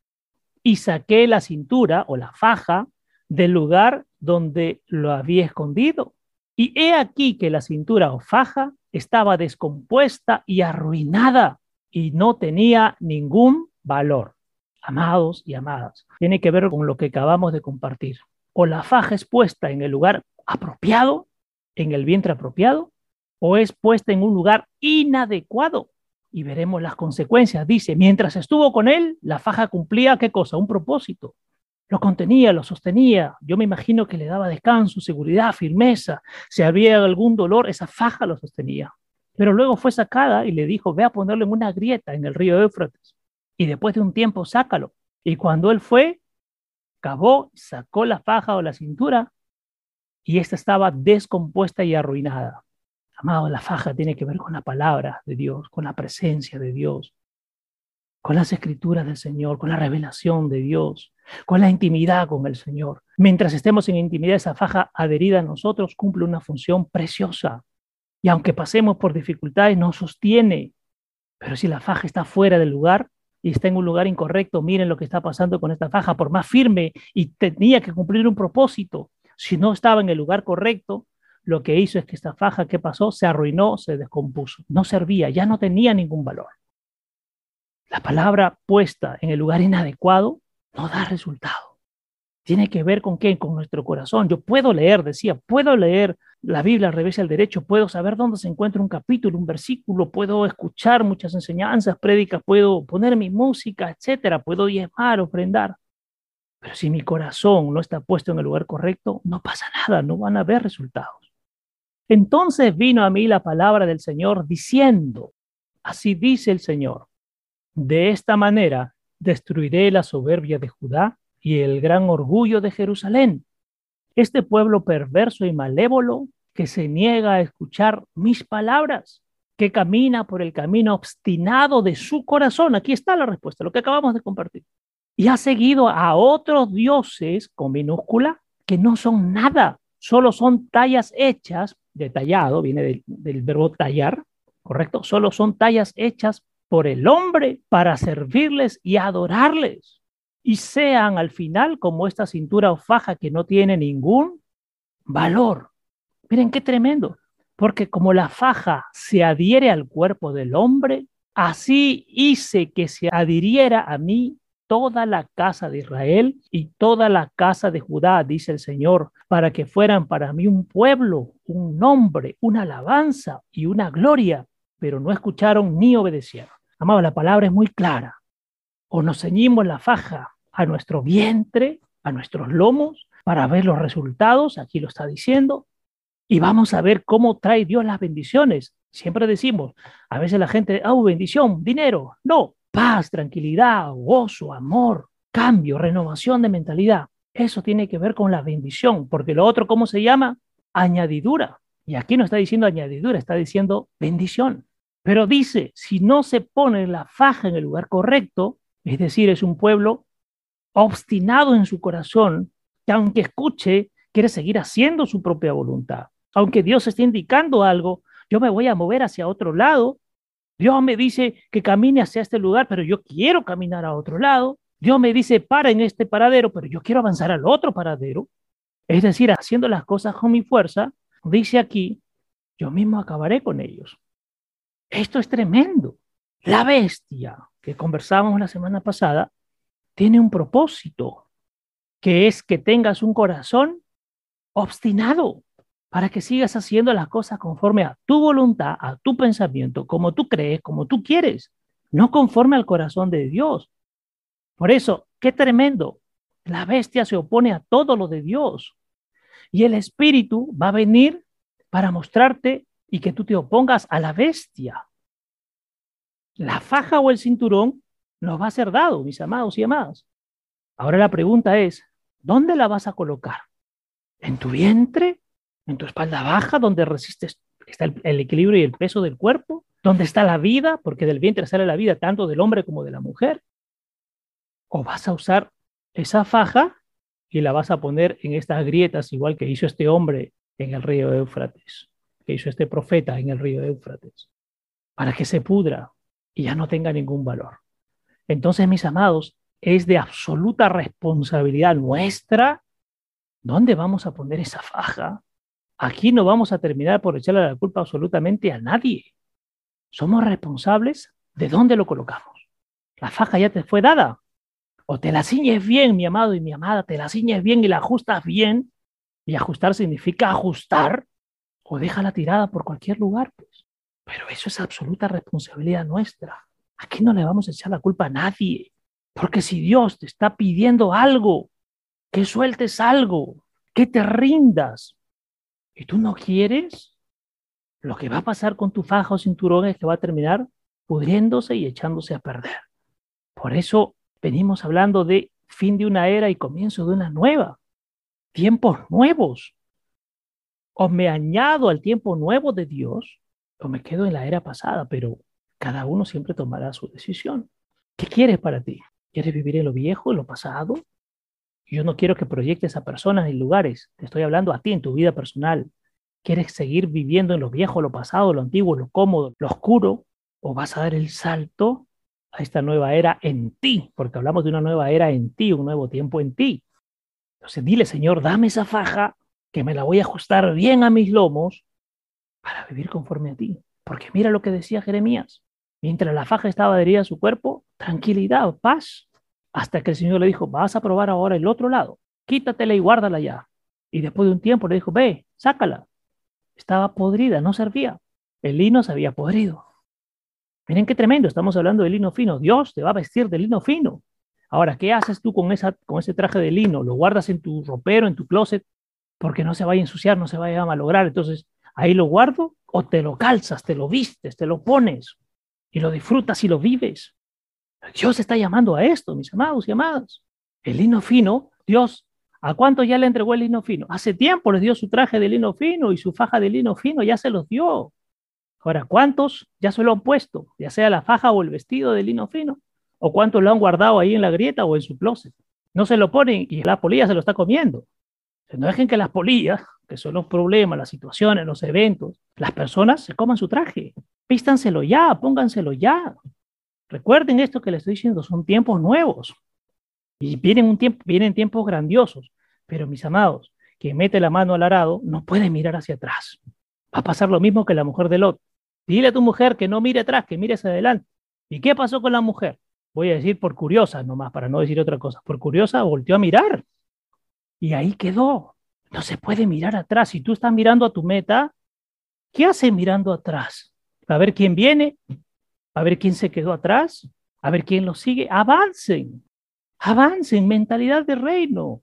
y saqué la cintura o la faja del lugar donde lo había escondido. Y he aquí que la cintura o faja estaba descompuesta y arruinada y no tenía ningún valor. Amados y amadas, tiene que ver con lo que acabamos de compartir. O la faja es puesta en el lugar apropiado, en el vientre apropiado, o es puesta en un lugar inadecuado. Y veremos las consecuencias. Dice, mientras estuvo con él, la faja cumplía qué cosa? Un propósito. Lo contenía, lo sostenía. Yo me imagino que le daba descanso, seguridad, firmeza. Si había algún dolor, esa faja lo sostenía. Pero luego fue sacada y le dijo, ve a ponerlo en una grieta en el río Éufrates. Y después de un tiempo, sácalo. Y cuando él fue, cavó, sacó la faja o la cintura y esta estaba descompuesta y arruinada. Amado, la faja tiene que ver con la palabra de Dios, con la presencia de Dios, con las escrituras del Señor, con la revelación de Dios, con la intimidad con el Señor. Mientras estemos en intimidad, esa faja adherida a nosotros cumple una función preciosa. Y aunque pasemos por dificultades, nos sostiene. Pero si la faja está fuera del lugar y está en un lugar incorrecto, miren lo que está pasando con esta faja, por más firme y tenía que cumplir un propósito, si no estaba en el lugar correcto, lo que hizo es que esta faja, ¿qué pasó? Se arruinó, se descompuso, no servía, ya no tenía ningún valor. La palabra puesta en el lugar inadecuado no da resultado. Tiene que ver con qué? Con nuestro corazón. Yo puedo leer, decía, puedo leer la Biblia al revés y al derecho, puedo saber dónde se encuentra un capítulo, un versículo, puedo escuchar muchas enseñanzas, prédicas, puedo poner mi música, etcétera, puedo diezmar, ofrendar. Pero si mi corazón no está puesto en el lugar correcto, no pasa nada, no van a haber resultados. Entonces vino a mí la palabra del Señor diciendo, así dice el Señor, de esta manera destruiré la soberbia de Judá y el gran orgullo de Jerusalén. Este pueblo perverso y malévolo que se niega a escuchar mis palabras, que camina por el camino obstinado de su corazón. Aquí está la respuesta, lo que acabamos de compartir. Y ha seguido a otros dioses con minúscula que no son nada, solo son tallas hechas, detallado, viene del, del verbo tallar, ¿correcto? Solo son tallas hechas por el hombre para servirles y adorarles. Y sean al final como esta cintura o faja que no tiene ningún valor. Miren qué tremendo, porque como la faja se adhiere al cuerpo del hombre, así hice que se adhiriera a mí toda la casa de Israel y toda la casa de Judá, dice el Señor, para que fueran para mí un pueblo, un nombre, una alabanza y una gloria, pero no escucharon ni obedecieron. Amado, la palabra es muy clara. O nos ceñimos la faja a nuestro vientre, a nuestros lomos, para ver los resultados, aquí lo está diciendo, y vamos a ver cómo trae Dios las bendiciones. Siempre decimos, a veces la gente, ah, bendición, dinero. No, paz, tranquilidad, gozo, amor, cambio, renovación de mentalidad. Eso tiene que ver con la bendición, porque lo otro, ¿cómo se llama? Añadidura. Y aquí no está diciendo añadidura, está diciendo bendición. Pero dice, si no se pone la faja en el lugar correcto, es decir, es un pueblo obstinado en su corazón, que aunque escuche, quiere seguir haciendo su propia voluntad. Aunque Dios esté indicando algo, yo me voy a mover hacia otro lado. Dios me dice que camine hacia este lugar, pero yo quiero caminar a otro lado. Dios me dice, para en este paradero, pero yo quiero avanzar al otro paradero. Es decir, haciendo las cosas con mi fuerza, dice aquí, yo mismo acabaré con ellos. Esto es tremendo. La bestia que conversábamos la semana pasada tiene un propósito, que es que tengas un corazón obstinado para que sigas haciendo las cosas conforme a tu voluntad, a tu pensamiento, como tú crees, como tú quieres, no conforme al corazón de Dios. Por eso, qué tremendo. La bestia se opone a todo lo de Dios. Y el Espíritu va a venir para mostrarte y que tú te opongas a la bestia. La faja o el cinturón nos va a ser dado, mis amados y amadas. Ahora la pregunta es, ¿dónde la vas a colocar? ¿En tu vientre? ¿En tu espalda baja, donde resistes, está el, equilibrio y el peso del cuerpo? ¿Dónde está la vida? Porque del vientre sale la vida tanto del hombre como de la mujer. ¿O vas a usar esa faja y la vas a poner en estas grietas, igual que hizo este hombre en el río Éufrates? que hizo este profeta en el río Éufrates, para que se pudra, y ya no tenga ningún valor. Entonces, mis amados, es de absoluta responsabilidad nuestra dónde vamos a poner esa faja. Aquí no vamos a terminar por echarle la culpa absolutamente a nadie. Somos responsables de dónde lo colocamos. La faja ya te fue dada. O te la ciñes bien, mi amado y mi amada, te la ciñes bien y la ajustas bien. Y ajustar significa ajustar. O déjala tirada por cualquier lugar. Pues. Pero eso es absoluta responsabilidad nuestra. Aquí no le vamos a echar la culpa a nadie. Porque si Dios te está pidiendo algo, que sueltes algo, que te rindas, y tú no quieres, lo que va a pasar con tu faja o cinturón es que va a terminar pudriéndose y echándose a perder. Por eso venimos hablando de fin de una era y comienzo de una nueva. Tiempos nuevos. O me añado al tiempo nuevo de Dios, o me quedo en la era pasada, pero cada uno siempre tomará su decisión. ¿Qué quieres para ti? ¿Quieres vivir en lo viejo, en lo pasado? Yo no quiero que proyectes a personas y lugares. Te estoy hablando a ti en tu vida personal. ¿Quieres seguir viviendo en lo viejo, lo pasado, lo antiguo, lo cómodo, lo oscuro? ¿O vas a dar el salto a esta nueva era en ti? Porque hablamos de una nueva era en ti, un nuevo tiempo en ti. Entonces dile, Señor, dame esa faja que me la voy a ajustar bien a mis lomos para vivir conforme a ti. Porque mira lo que decía Jeremías. Mientras la faja estaba adherida a su cuerpo, tranquilidad, paz. Hasta que el Señor le dijo, vas a probar ahora el otro lado, quítatela y guárdala ya. Y después de un tiempo le dijo, ve, sácala. Estaba podrida, no servía. El lino se había podrido. Miren qué tremendo, estamos hablando de lino fino. Dios te va a vestir de lino fino. Ahora, ¿qué haces tú con, esa, con ese traje de lino? ¿Lo guardas en tu ropero, en tu closet? Porque no se vaya a ensuciar, no se vaya a malograr. Entonces, ahí lo guardo o te lo calzas, te lo vistes, te lo pones y lo disfrutas y lo vives. Dios está llamando a esto, mis amados y amadas. El lino fino, Dios, ¿a cuánto ya le entregó el lino fino? Hace tiempo le dio su traje de lino fino y su faja de lino fino, ya se los dio. Ahora, ¿cuántos ya se lo han puesto? Ya sea la faja o el vestido de lino fino. ¿O cuántos lo han guardado ahí en la grieta o en su closet? No se lo ponen y la polilla se lo está comiendo. No dejen que las polillas, que son los problemas, las situaciones, los eventos, las personas se coman su traje. Pístanselo ya, pónganselo ya. Recuerden esto que les estoy diciendo, son tiempos nuevos. Y vienen, un tiempo, vienen tiempos grandiosos. Pero mis amados, quien mete la mano al arado no puede mirar hacia atrás. Va a pasar lo mismo que la mujer de Lot. Dile a tu mujer que no mire atrás, que mire hacia adelante. ¿Y qué pasó con la mujer? Voy a decir por curiosa nomás, para no decir otra cosa. Por curiosa volteó a mirar. Y ahí quedó. No se puede mirar atrás. Si tú estás mirando a tu meta, ¿qué hace mirando atrás? a ver quién viene, a ver quién se quedó atrás, a ver quién lo sigue. Avancen, avancen, mentalidad de reino.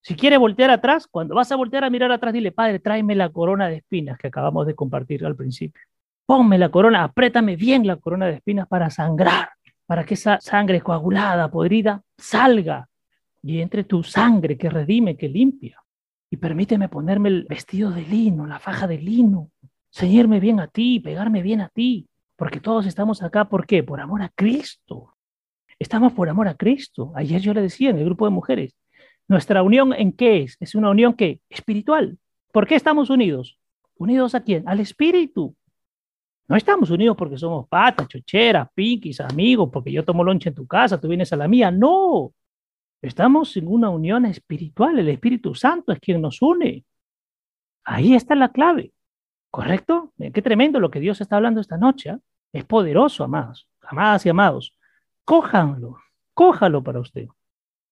Si quiere voltear atrás, cuando vas a voltear a mirar atrás, dile, Padre, tráeme la corona de espinas que acabamos de compartir al principio. Ponme la corona, apriétame bien la corona de espinas para sangrar, para que esa sangre coagulada, podrida, salga y entre tu sangre que redime, que limpia. Y permíteme ponerme el vestido de lino, la faja de lino, ceñirme bien a ti, pegarme bien a ti, porque todos estamos acá, ¿por qué? Por amor a Cristo. Estamos por amor a Cristo. Ayer yo le decía en el grupo de mujeres, nuestra unión en qué es? Es una unión que espiritual. ¿Por qué estamos unidos? ¿Unidos a quién? Al Espíritu. No estamos unidos porque somos patas, chocheras, pinkies, amigos, porque yo tomo lonche en tu casa, tú vienes a la mía. No. Estamos en una unión espiritual. El Espíritu Santo es quien nos une. Ahí está la clave. ¿Correcto? Qué tremendo lo que Dios está hablando esta noche. ¿eh? Es poderoso, amados, amadas y amados. Cójanlo, cójalo para usted.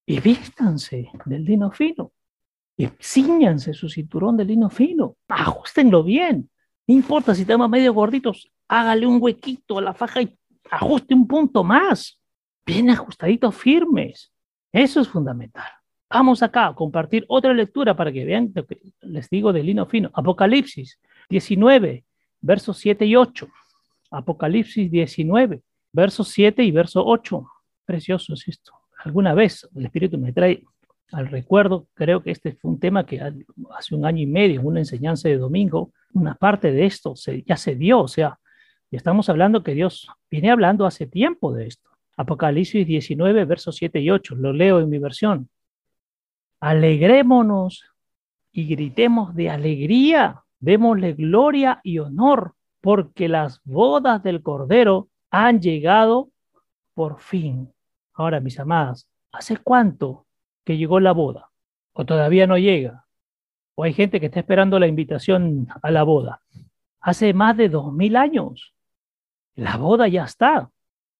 Y vístanse del lino fino. Y ciñanse su cinturón de lino fino. Ajustenlo bien. No importa si estamos medio gorditos, hágale un huequito a la faja y ajuste un punto más. Bien ajustaditos, firmes. Eso es fundamental. Vamos acá a compartir otra lectura para que vean lo que les digo del lino fino. Apocalipsis 19, versos 7 y 8. Apocalipsis 19, versos 7 y verso 8. Precioso es esto. Alguna vez el Espíritu me trae al recuerdo, creo que este fue un tema que hace un año y medio, una enseñanza de domingo, una parte de esto ya se dio, o sea, estamos hablando que Dios viene hablando hace tiempo de esto. Apocalipsis 19, versos 7 y 8, lo leo en mi versión. Alegrémonos y gritemos de alegría Démosle gloria y honor, porque las bodas del Cordero han llegado por fin. Ahora, mis amadas, ¿hace cuánto que llegó la boda? ¿O todavía no llega? ¿O hay gente que está esperando la invitación a la boda? Hace más de dos mil años. La boda ya está.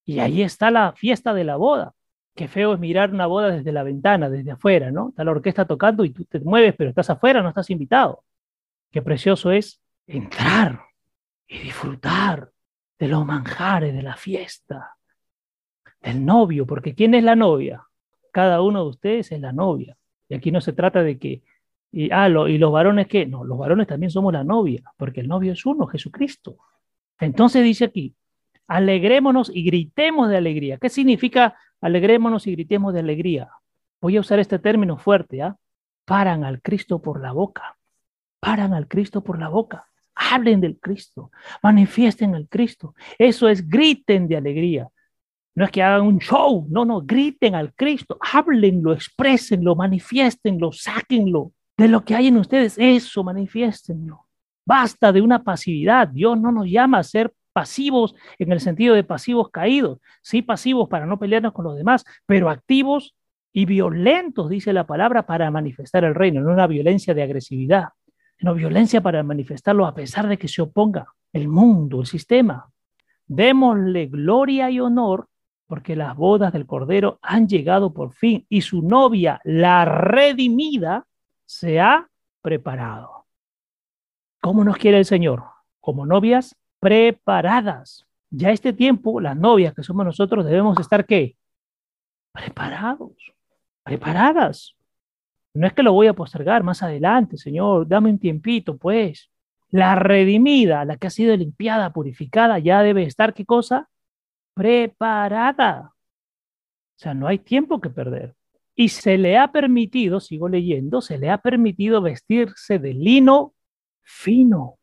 Y ahí está la fiesta de la boda. Qué feo es mirar una boda desde la ventana, desde afuera, ¿no? Está la orquesta tocando y tú te mueves, pero estás afuera, no estás invitado. Qué precioso es entrar y disfrutar de los manjares de la fiesta, del novio, porque ¿quién es la novia? Cada uno de ustedes es la novia. Y aquí no se trata de que, y, ah, y los varones qué? No, los varones también somos la novia, porque el novio es uno, Jesucristo. Entonces dice aquí, alegrémonos y gritemos de alegría. ¿Qué significa alegrémonos y gritemos de alegría? Voy a usar este término fuerte, ¿ah? Paran al Cristo por la boca. Paran al Cristo por la boca. Hablen del Cristo, manifiesten el Cristo. Eso es, griten de alegría. No es que hagan un show, no, no, griten al Cristo, háblenlo, expresenlo, manifiestenlo, sáquenlo de lo que hay en ustedes. Eso, manifiestenlo. Basta de una pasividad. Dios no nos llama a ser pasivos en el sentido de pasivos caídos. Sí, pasivos para no pelearnos con los demás, pero activos y violentos, dice la palabra, para manifestar el reino, no una violencia de agresividad, sino violencia para manifestarlo a pesar de que se oponga el mundo, el sistema. Démosle gloria y honor porque las bodas del Cordero han llegado por fin y su novia, la redimida, se ha preparado. ¿Cómo nos quiere el Señor? Como novias preparadas. Ya este tiempo, las novias que somos nosotros debemos estar qué? Preparados, preparadas. No es que lo voy a postergar más adelante, Señor, dame un tiempito, pues. La redimida, la que ha sido limpiada, purificada, ya debe estar, ¿qué cosa? preparada. O sea, no hay tiempo que perder. Y se le ha permitido, sigo leyendo, se le ha permitido vestirse de lino fino.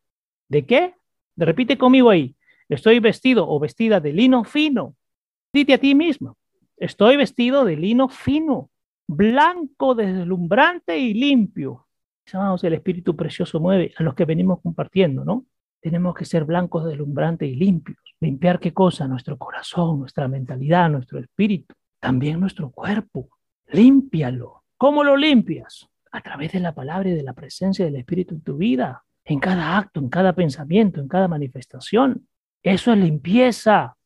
¿De qué? Repite conmigo ahí. Estoy vestido o vestida de lino fino. Dite a ti mismo. Estoy vestido de lino fino, blanco, deslumbrante y limpio. Amados, el Espíritu Precioso mueve a los que venimos compartiendo, ¿no? Tenemos que ser blancos, deslumbrantes y limpios. Limpiar qué cosa? Nuestro corazón, nuestra mentalidad, nuestro espíritu, también nuestro cuerpo. Límpialo. ¿Cómo lo limpias? A través de la palabra y de la presencia del Espíritu en tu vida, en cada acto, en cada pensamiento, en cada manifestación. Eso es limpieza.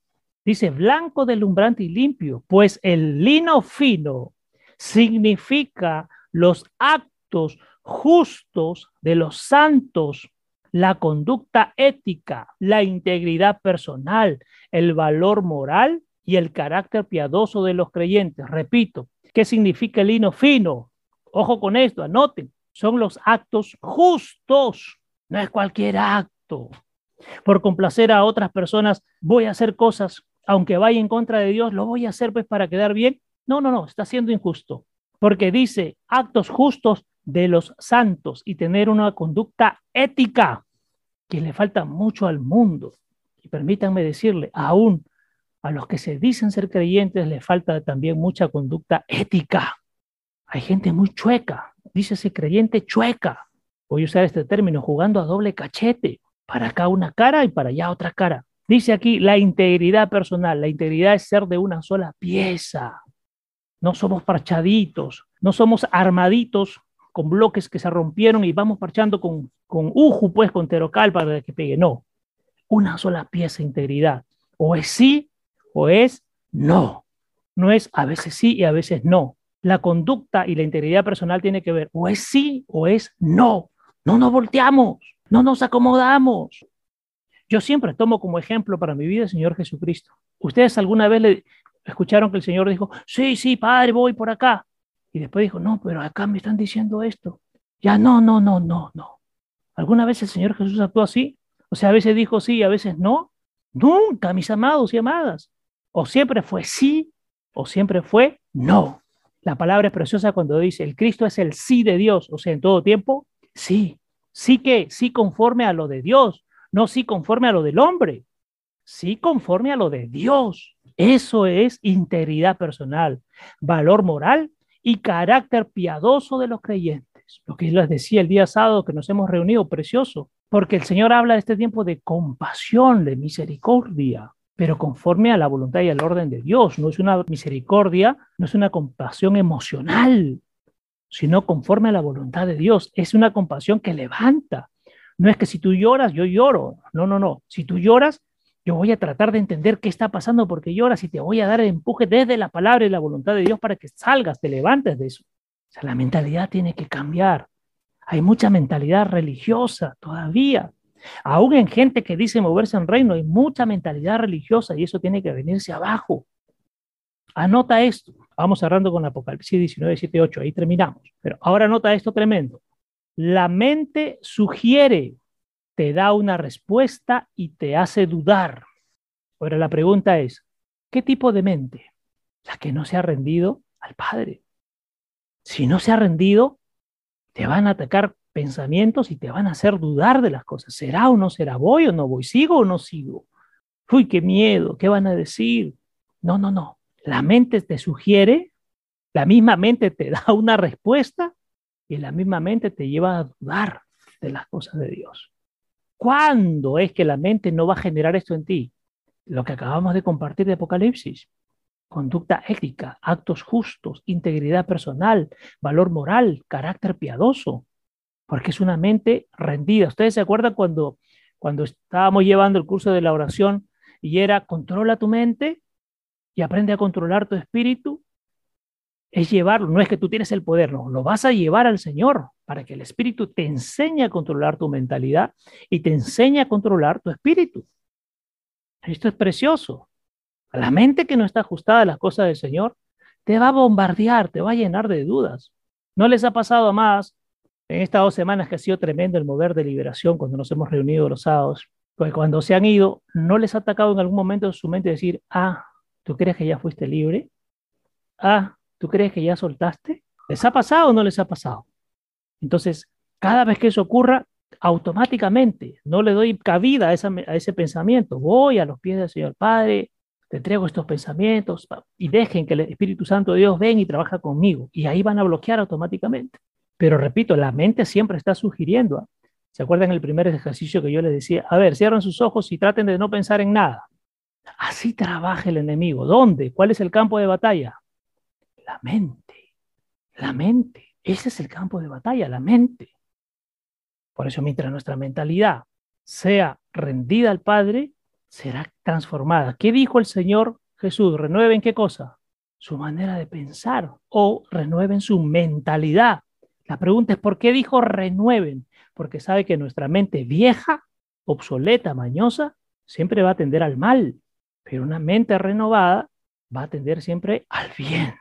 Dice blanco, deslumbrante y limpio, pues el lino fino significa los actos justos de los santos la conducta ética, la integridad personal, el valor moral y el carácter piadoso de los creyentes. Repito, ¿qué significa el lino fino? Ojo con esto, anoten, son los actos justos, no es cualquier acto. Por complacer a otras personas, voy a hacer cosas, aunque vaya en contra de Dios, lo voy a hacer pues para quedar bien. No, no, no, está siendo injusto, porque dice actos justos de los santos y tener una conducta ética que le falta mucho al mundo. Y permítanme decirle, aún a los que se dicen ser creyentes le falta también mucha conducta ética. Hay gente muy chueca, dice ese creyente chueca. Voy a usar este término, jugando a doble cachete. Para acá una cara y para allá otra cara. Dice aquí la integridad personal. La integridad es ser de una sola pieza. No somos parchaditos, no somos armaditos con bloques que se rompieron y vamos parchando con, con uju, pues con terocal para que pegue. No, una sola pieza de integridad. O es sí o es no. No es a veces sí y a veces no. La conducta y la integridad personal tiene que ver o es sí o es no. No nos volteamos, no nos acomodamos. Yo siempre tomo como ejemplo para mi vida Señor Jesucristo. ¿Ustedes alguna vez le escucharon que el Señor dijo, sí, sí, Padre, voy por acá? Y después dijo, no, pero acá me están diciendo esto. Ya, no, no, no, no, no. ¿Alguna vez el Señor Jesús actuó así? O sea, a veces dijo sí, a veces no. Nunca, mis amados y amadas. O siempre fue sí, o siempre fue no. La palabra es preciosa cuando dice, el Cristo es el sí de Dios, o sea, en todo tiempo, sí. Sí que, sí conforme a lo de Dios, no sí conforme a lo del hombre, sí conforme a lo de Dios. Eso es integridad personal, valor moral y carácter piadoso de los creyentes. Lo que les decía el día sábado que nos hemos reunido, precioso, porque el Señor habla de este tiempo de compasión, de misericordia. pero conforme a la voluntad y al orden de Dios. No es una misericordia, no es una compasión emocional, sino conforme a la voluntad de Dios. Es una compasión que levanta. No es que si tú lloras, yo lloro. No, no, no. Si tú lloras, yo voy a tratar de entender qué está pasando porque lloras y te voy a dar el empuje desde la palabra y la voluntad de Dios para que salgas, te levantes de eso. O sea, la mentalidad tiene que cambiar. Hay mucha mentalidad religiosa todavía. Aún en gente que dice moverse en reino, hay mucha mentalidad religiosa y eso tiene que venirse abajo. Anota esto. Vamos cerrando con Apocalipsis 19, 7, 8. Ahí terminamos. Pero ahora anota esto tremendo. La mente sugiere, te da una respuesta y te hace dudar. Ahora la pregunta es, ¿qué tipo de mente? La que no se ha rendido al Padre. Si no se ha rendido, te van a atacar pensamientos y te van a hacer dudar de las cosas. ¿Será o no será? ¿Voy o no voy? ¿Sigo o no sigo? Uy, qué miedo, ¿qué van a decir? No, no, no. La mente te sugiere, la misma mente te <laughs> da una respuesta y la misma mente te lleva a dudar de las cosas de Dios. ¿Cuándo es que la mente no va a generar esto en ti? Lo que acabamos de compartir de Apocalipsis conducta ética, actos justos, integridad personal, valor moral, carácter piadoso, porque es una mente rendida. ¿Ustedes se acuerdan cuando, cuando estábamos llevando el curso de la oración y era controla tu mente y aprende a controlar tu espíritu? Es llevarlo, no es que tú tienes el poder, no, lo vas a llevar al Señor para que el espíritu te enseñe a controlar tu mentalidad y te enseñe a controlar tu espíritu. Esto es precioso. La mente que no está ajustada a las cosas del Señor te va a bombardear, te va a llenar de dudas. ¿No les ha pasado a más en estas dos semanas que ha sido tremendo el mover de liberación cuando nos hemos reunido los sábados? Pues cuando se han ido, ¿no les ha atacado en algún momento en su mente decir, ah, ¿tú crees que ya fuiste libre? Ah, ¿tú crees que ya soltaste? ¿Les ha pasado o no les ha pasado? Entonces, cada vez que eso ocurra, automáticamente no le doy cabida a, ese pensamiento. Voy a los pies del Señor Padre, te entrego estos pensamientos y dejen que el Espíritu Santo de Dios venga y trabaja conmigo. Y ahí van a bloquear automáticamente. Pero repito, la mente siempre está sugiriendo. ¿ah? ¿Se acuerdan el primer ejercicio que yo les decía? A ver, cierran sus ojos y traten de no pensar en nada. Así trabaja el enemigo. ¿Dónde? ¿Cuál es el campo de batalla? La mente. La mente. Ese es el campo de batalla, la mente. Por eso mientras nuestra mentalidad sea rendida al Padre, será transformada. ¿Qué dijo el Señor Jesús? ¿Renueven qué cosa? Su manera de pensar o renueven su mentalidad. La pregunta es, ¿por qué dijo renueven? Porque sabe que nuestra mente vieja, obsoleta, mañosa, siempre va a tender al mal, pero una mente renovada va a tender siempre al bien.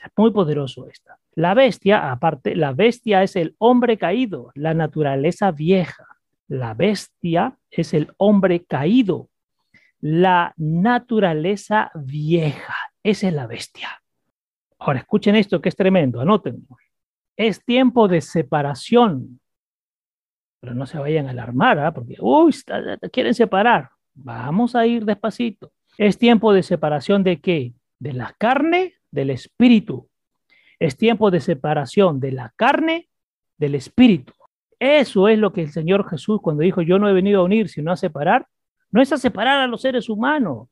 Es muy poderoso esta. La bestia, aparte, la bestia es el hombre caído, la naturaleza vieja. La bestia es el hombre caído, la naturaleza vieja. Esa es la bestia. Ahora, escuchen esto que es tremendo, anótenlo. Es tiempo de separación. Pero no se vayan a alarmar, ¿ah? porque, uy, quieren separar. Vamos a ir despacito. Es tiempo de separación de qué? De la carne, del espíritu. Es tiempo de separación de la carne, del espíritu. Eso es lo que el Señor Jesús cuando dijo, yo no he venido a unir, sino a separar, no es a separar a los seres humanos,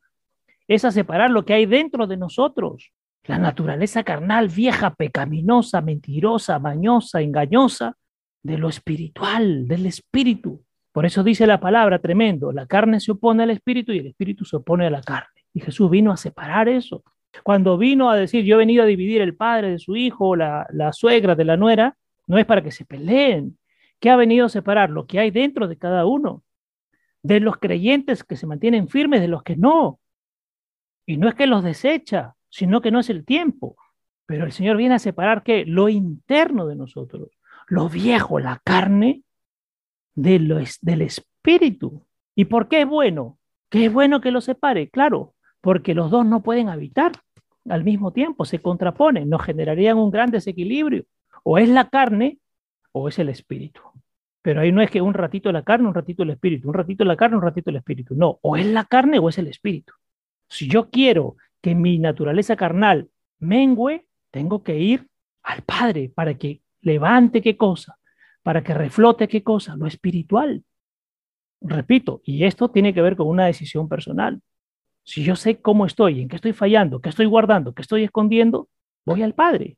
es a separar lo que hay dentro de nosotros. La naturaleza carnal, vieja, pecaminosa, mentirosa, mañosa, engañosa, de lo espiritual, del espíritu. Por eso dice la palabra tremendo, la carne se opone al espíritu y el espíritu se opone a la carne. Y Jesús vino a separar eso. Cuando vino a decir, yo he venido a dividir el padre de su hijo, la, la suegra de la nuera, no es para que se peleen, ¿Qué ha venido a separar? Lo que hay dentro de cada uno, de los creyentes que se mantienen firmes, de los que no. Y no es que los desecha, sino que no es el tiempo. Pero el Señor viene a separar qué? Lo interno de nosotros, lo viejo, la carne, de del espíritu. ¿Y por qué es bueno? ¿Qué es bueno que lo separe? Claro, porque los dos no pueden habitar al mismo tiempo, se contraponen, nos generarían un gran desequilibrio. O es la carne o es el espíritu. Pero ahí no es que un ratito la carne, un ratito el espíritu, un ratito la carne, un ratito el espíritu. No, o es la carne o es el espíritu. Si yo quiero que mi naturaleza carnal mengüe, tengo que ir al Padre para que levante qué cosa, para que reflote qué cosa, lo espiritual. Repito, y esto tiene que ver con una decisión personal. Si yo sé cómo estoy, en qué estoy fallando, qué estoy guardando, qué estoy escondiendo, voy al Padre.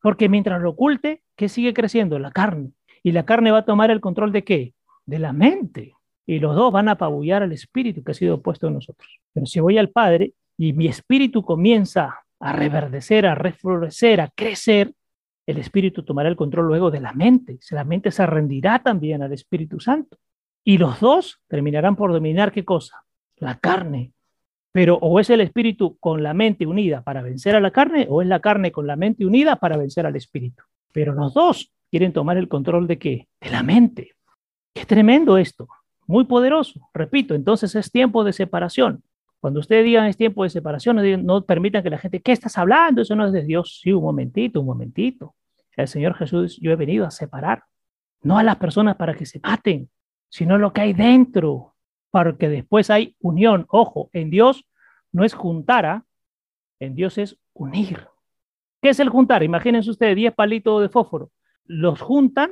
Porque mientras lo oculte, ¿qué sigue creciendo? La carne. Y la carne va a tomar el control de qué? De la mente. Y los dos van a apabullar al espíritu que ha sido puesto en nosotros. Pero si voy al Padre y mi espíritu comienza a reverdecer, a reflorecer, a crecer, el espíritu tomará el control luego de la mente. La mente se rendirá también al Espíritu Santo. Y los dos terminarán por dominar qué cosa? La carne. Pero o es el espíritu con la mente unida para vencer a la carne, o es la carne con la mente unida para vencer al espíritu. Pero los dos quieren tomar el control de qué? De la mente. Es tremendo esto, muy poderoso. Repito, entonces es tiempo de separación. Cuando ustedes digan es tiempo de separación, no, no permitan que la gente, ¿qué estás hablando? Eso no es de Dios. Sí, un momentito, un momentito. El Señor Jesús, yo he venido a separar, no a las personas para que se maten, sino lo que hay dentro, porque después hay unión. Ojo, en Dios no es juntar, ¿ah? en Dios es unir. ¿Qué es el juntar? Imagínense ustedes 10 palitos de fósforo. Los juntan,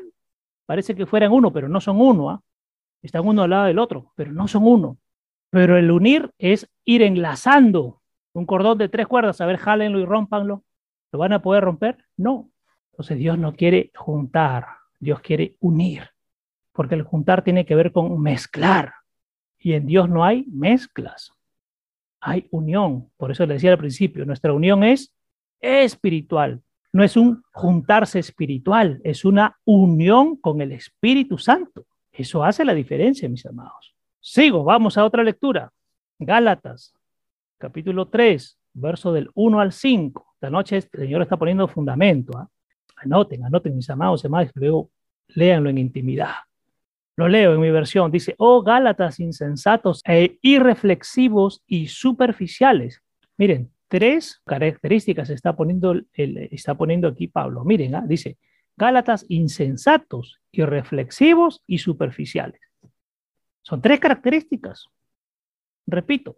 parece que fueran uno, pero no son uno. ¿ah? Están uno al lado del otro, pero no son uno. Pero el unir es ir enlazando un cordón de tres cuerdas. A ver, jálenlo y rompanlo. ¿Lo van a poder romper? No. Entonces Dios no quiere juntar, Dios quiere unir porque el juntar tiene que ver con mezclar. Y en Dios no hay mezclas, hay unión. Por eso le decía al principio, nuestra unión es espiritual. No es un juntarse espiritual, es una unión con el Espíritu Santo. Eso hace la diferencia, mis amados. Sigo, vamos a otra lectura. Gálatas, capítulo 3, verso del 1 al 5. Esta noche el Señor está poniendo fundamento. ¿ah? Anoten, anoten, mis amados, amados, luego léanlo en intimidad. Lo leo en mi versión. Dice, oh Gálatas insensatos e irreflexivos y superficiales. Miren, tres características está poniendo, está poniendo aquí Pablo. Miren, ¿ah? dice, Gálatas insensatos, irreflexivos y superficiales. Son tres características. Repito,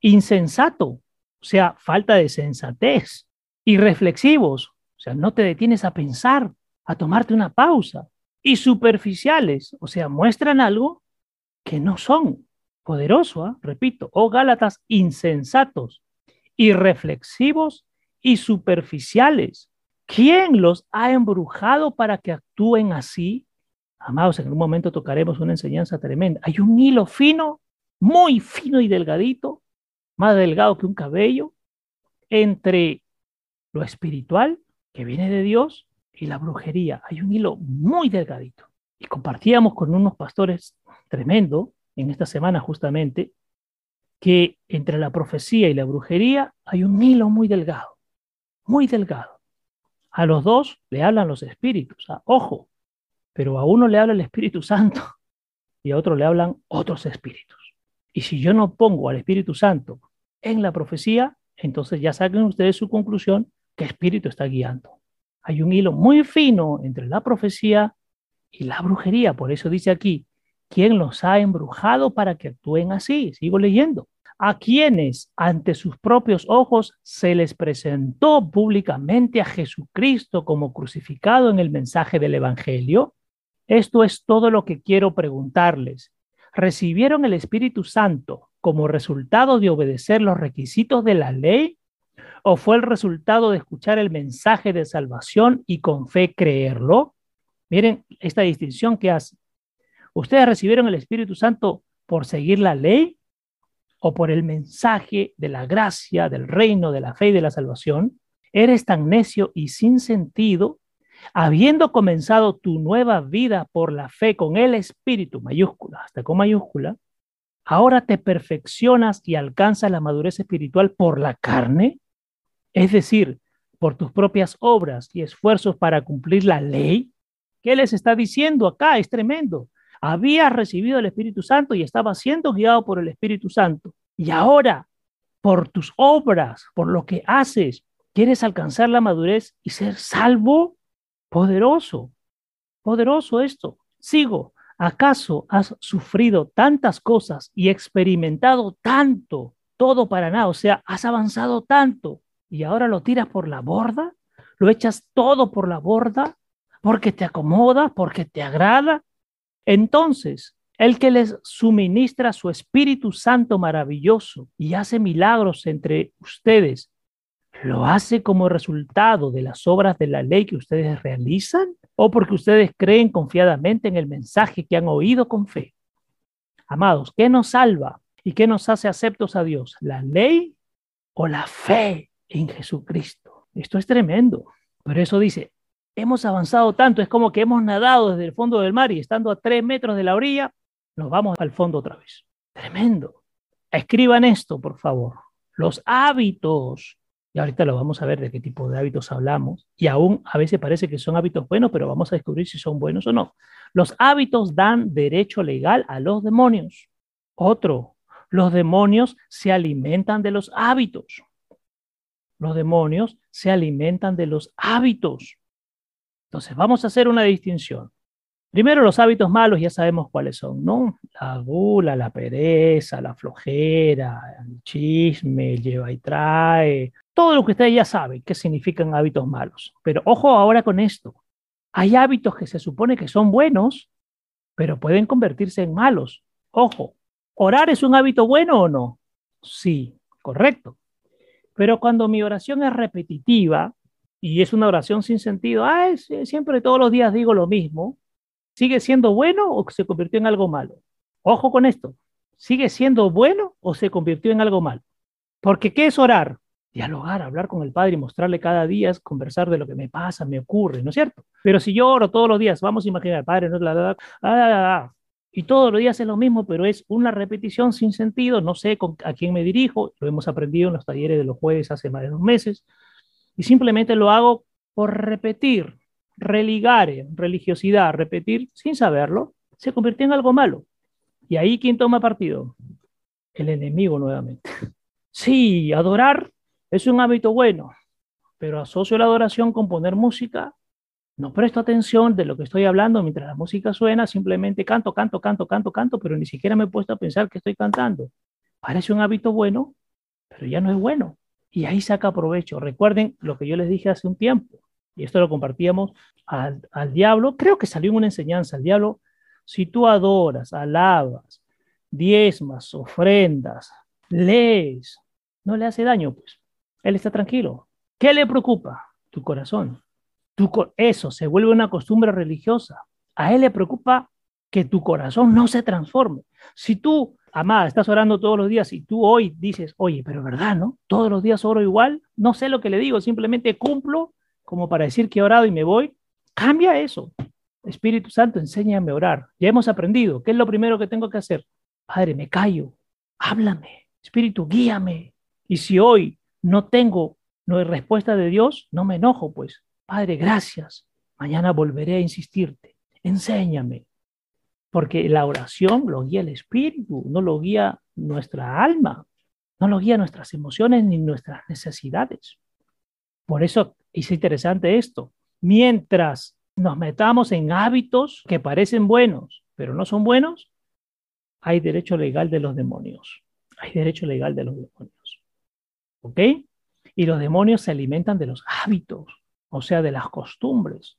insensato, o sea, falta de sensatez. Irreflexivos, o sea, no te detienes a pensar, a tomarte una pausa y superficiales, o sea, muestran algo que no son. Poderoso, ¿ah? repito, oh Gálatas insensatos, irreflexivos y superficiales. ¿Quién los ha embrujado para que actúen así? Amados, en un momento tocaremos una enseñanza tremenda. Hay un hilo fino, muy fino y delgadito, más delgado que un cabello, entre lo espiritual que viene de Dios y la brujería. Hay un hilo muy delgadito. Y compartíamos con unos pastores tremendo en esta semana justamente que entre la profecía y la brujería hay un hilo muy delgado, muy delgado. A los dos le hablan los espíritus, ojo, pero a uno le habla el Espíritu Santo y a otro le hablan otros espíritus. Y si yo no pongo al Espíritu Santo en la profecía, entonces ya saquen ustedes su conclusión qué espíritu está guiando. Hay un hilo muy fino entre la profecía y la brujería. Por eso dice aquí, ¿quién los ha embrujado para que actúen así? Sigo leyendo. A quienes ante sus propios ojos se les presentó públicamente a Jesucristo como crucificado en el mensaje del Evangelio. Esto es todo lo que quiero preguntarles. ¿Recibieron el Espíritu Santo como resultado de obedecer los requisitos de la ley o fue el resultado de escuchar el mensaje de salvación y con fe creerlo? Miren esta distinción que hace. ¿Ustedes recibieron el Espíritu Santo por seguir la ley o por el mensaje de la gracia, del reino, de la fe y de la salvación? ¿Eres tan necio y sin sentido? Habiendo comenzado tu nueva vida por la fe con el Espíritu, mayúscula, hasta con mayúscula, ahora te perfeccionas y alcanzas la madurez espiritual por la carne es decir, por tus propias obras y esfuerzos para cumplir la ley, ¿qué les está diciendo acá? Es tremendo. Había recibido el Espíritu Santo y estaba siendo guiado por el Espíritu Santo. Y ahora, por tus obras, por lo que haces, quieres alcanzar la madurez y ser salvo. Poderoso, poderoso esto. Sigo. ¿Acaso has sufrido tantas cosas y experimentado tanto, todo para nada? O sea, has avanzado tanto y ahora lo tiras por la borda, lo echas todo por la borda porque te acomoda, porque te agrada. Entonces, el que les suministra su Espíritu Santo maravilloso y hace milagros entre ustedes, ¿lo hace como resultado de las obras de la ley que ustedes realizan o porque ustedes creen confiadamente en el mensaje que han oído con fe? Amados, ¿qué nos salva y qué nos hace aceptos a Dios? ¿La ley o la fe en Jesucristo? Esto es tremendo. Por eso dice, hemos avanzado tanto, es como que hemos nadado desde el fondo del mar y estando a tres metros de la orilla, nos vamos al fondo otra vez. Tremendo. Escriban esto, por favor. Los hábitos. Y ahorita lo vamos a ver de qué tipo de hábitos hablamos. Y aún a veces parece que son hábitos buenos, pero vamos a descubrir si son buenos o no. Los hábitos dan derecho legal a los demonios. Otro, los demonios se alimentan de los hábitos. Los demonios se alimentan de los hábitos. Entonces, vamos a hacer una distinción. Primero, los hábitos malos ya sabemos cuáles son, ¿no? La gula, la pereza, la flojera, el chisme, el lleva y trae, todo lo que ustedes ya saben que significan hábitos malos. Pero ojo ahora con esto. Hay hábitos que se supone que son buenos, pero pueden convertirse en malos. Ojo, ¿orar es un hábito bueno o no? Sí, correcto. Pero cuando mi oración es repetitiva y es una oración sin sentido, ah, siempre todos los días digo lo mismo, ¿Sigue siendo bueno o se convirtió en algo malo? Ojo con esto. ¿Sigue siendo bueno o se convirtió en algo malo? Porque ¿qué es orar? Dialogar, hablar con el Padre y mostrarle cada día, conversar de lo que me pasa, me ocurre, ¿no es cierto? Pero si yo oro todos los días, vamos a imaginar, Padre, no la, verdad, ah, y todos los días es lo mismo, pero es una repetición sin sentido, no sé a quién me dirijo, lo hemos aprendido en los talleres de los jueves hace más de dos meses, y simplemente lo hago por repetir, religare, religiosidad, repetir sin saberlo, se convirtió en algo malo. Y ahí, ¿quién toma partido? El enemigo nuevamente. <laughs> Sí, adorar es un hábito bueno, pero asocio la adoración con poner música, no presto atención de lo que estoy hablando mientras la música suena, simplemente canto, canto, canto, canto, canto, pero ni siquiera me he puesto a pensar que estoy cantando. Parece un hábito bueno, pero ya no es bueno. Y ahí saca provecho. Recuerden lo que yo les dije hace un tiempo y esto lo compartíamos al, diablo, creo que salió en una enseñanza, al diablo, si tú adoras, alabas, diezmas, ofrendas, lees, no le hace daño, pues. Él está tranquilo. ¿Qué le preocupa? Tu corazón. Eso se vuelve una costumbre religiosa. A él le preocupa que tu corazón no se transforme. Si tú, amada, estás orando todos los días y tú hoy dices, oye, pero verdad, ¿no? Todos los días oro igual, no sé lo que le digo, simplemente cumplo como para decir que he orado y me voy, cambia eso. Espíritu Santo, enséñame a orar. Ya hemos aprendido. ¿Qué es lo primero que tengo que hacer? Padre, me callo. Háblame. Espíritu, guíame. Y si hoy no tengo no hay respuesta de Dios, no me enojo, pues. Padre, gracias. Mañana volveré a insistirte. Enséñame. Porque la oración lo guía el Espíritu, no lo guía nuestra alma, no lo guía nuestras emociones ni nuestras necesidades. Por eso es interesante esto. Mientras nos metamos en hábitos que parecen buenos, pero no son buenos, hay derecho legal de los demonios. Hay derecho legal de los demonios. ¿Ok? Y los demonios se alimentan de los hábitos, o sea, de las costumbres.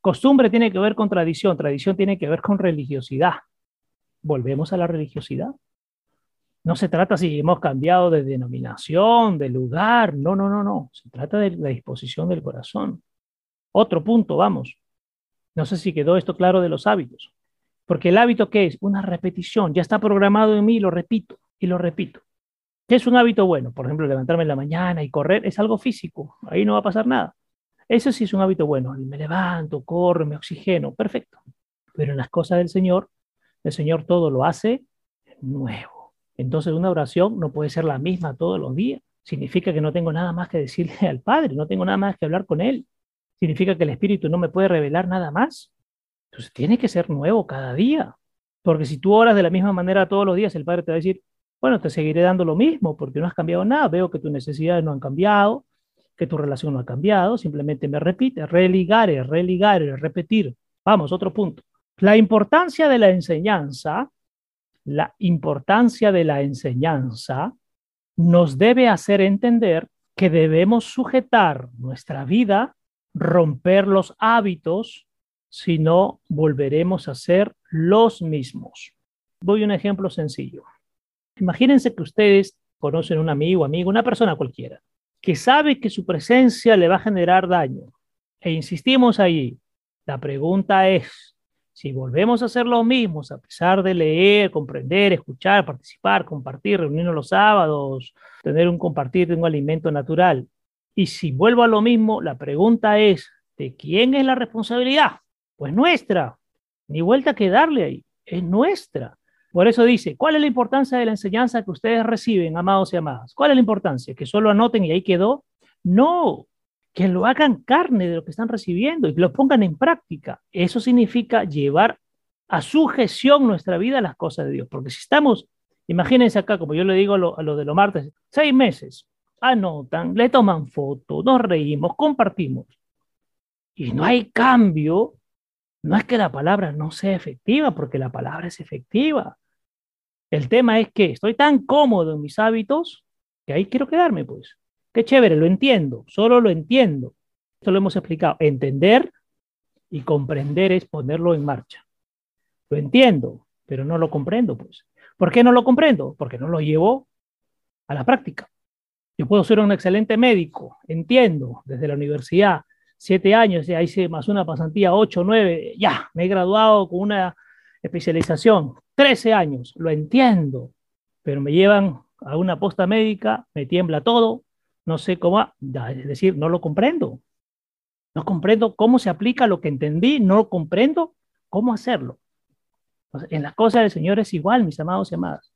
Costumbre tiene que ver con tradición, tradición tiene que ver con religiosidad. Volvemos a la religiosidad. No se trata si hemos cambiado de denominación, de lugar, no, no, no, no. Se trata de la disposición del corazón. Otro punto, vamos. No sé si quedó esto claro de los hábitos. Porque el hábito, ¿qué es? Una repetición. Ya está programado en mí, lo repito y lo repito. ¿Qué es un hábito bueno? Por ejemplo, levantarme en la mañana y correr es algo físico. Ahí no va a pasar nada. Eso sí es un hábito bueno. Me levanto, corro, me oxigeno. Perfecto. Pero en las cosas del Señor, el Señor todo lo hace nuevo. Entonces una oración no puede ser la misma todos los días. Significa que no tengo nada más que decirle <laughs> al Padre, no tengo nada más que hablar con Él. Significa que el Espíritu no me puede revelar nada más. Entonces tiene que ser nuevo cada día. Porque si tú oras de la misma manera todos los días, el Padre te va a decir, bueno, te seguiré dando lo mismo porque no has cambiado nada. Veo que tus necesidades no han cambiado, que tu relación no ha cambiado. Simplemente me repite, religar, religar, repetir. Vamos, otro punto. La importancia de la enseñanza la importancia de la enseñanza nos debe hacer entender que debemos sujetar nuestra vida, romper los hábitos, si no volveremos a ser los mismos. Doy un ejemplo sencillo. Imagínense que ustedes conocen un amigo, amigo, una persona cualquiera, que sabe que su presencia le va a generar daño. E insistimos ahí. La pregunta es, si volvemos a hacer lo mismo, a pesar de leer, comprender, escuchar, participar, compartir, reunirnos los sábados, tener un compartir de un alimento natural, y si vuelvo a lo mismo, la pregunta es, ¿de quién es la responsabilidad? Pues nuestra. Ni vuelta que darle ahí, es nuestra. Por eso dice, ¿cuál es la importancia de la enseñanza que ustedes reciben, amados y amadas? ¿Cuál es la importancia? ¿Que solo anoten y ahí quedó? No, que lo hagan carne de lo que están recibiendo y que lo pongan en práctica. Eso significa llevar a sujeción nuestra vida a las cosas de Dios. Porque si estamos, imagínense acá, como yo le digo a lo, a lo de los martes, seis meses, anotan, le toman fotos, nos reímos, compartimos. Y no hay cambio, no es que la palabra no sea efectiva, porque la palabra es efectiva. El tema es que estoy tan cómodo en mis hábitos que ahí quiero quedarme, pues. Qué chévere, lo entiendo, solo lo entiendo. Esto lo hemos explicado. Entender y comprender es ponerlo en marcha. Lo entiendo, pero no lo comprendo, pues. ¿Por qué no lo comprendo? Porque no lo llevo a la práctica. Yo puedo ser un excelente médico, entiendo, desde la universidad, siete años, ya hice más una pasantía, ocho, nueve, ya, me he graduado con una especialización, trece años, lo entiendo, pero me llevan a una posta médica, me tiembla todo, no sé cómo, es decir, no lo comprendo. No comprendo cómo se aplica lo que entendí, no comprendo cómo hacerlo. En las cosas del Señor es igual, mis amados y amadas.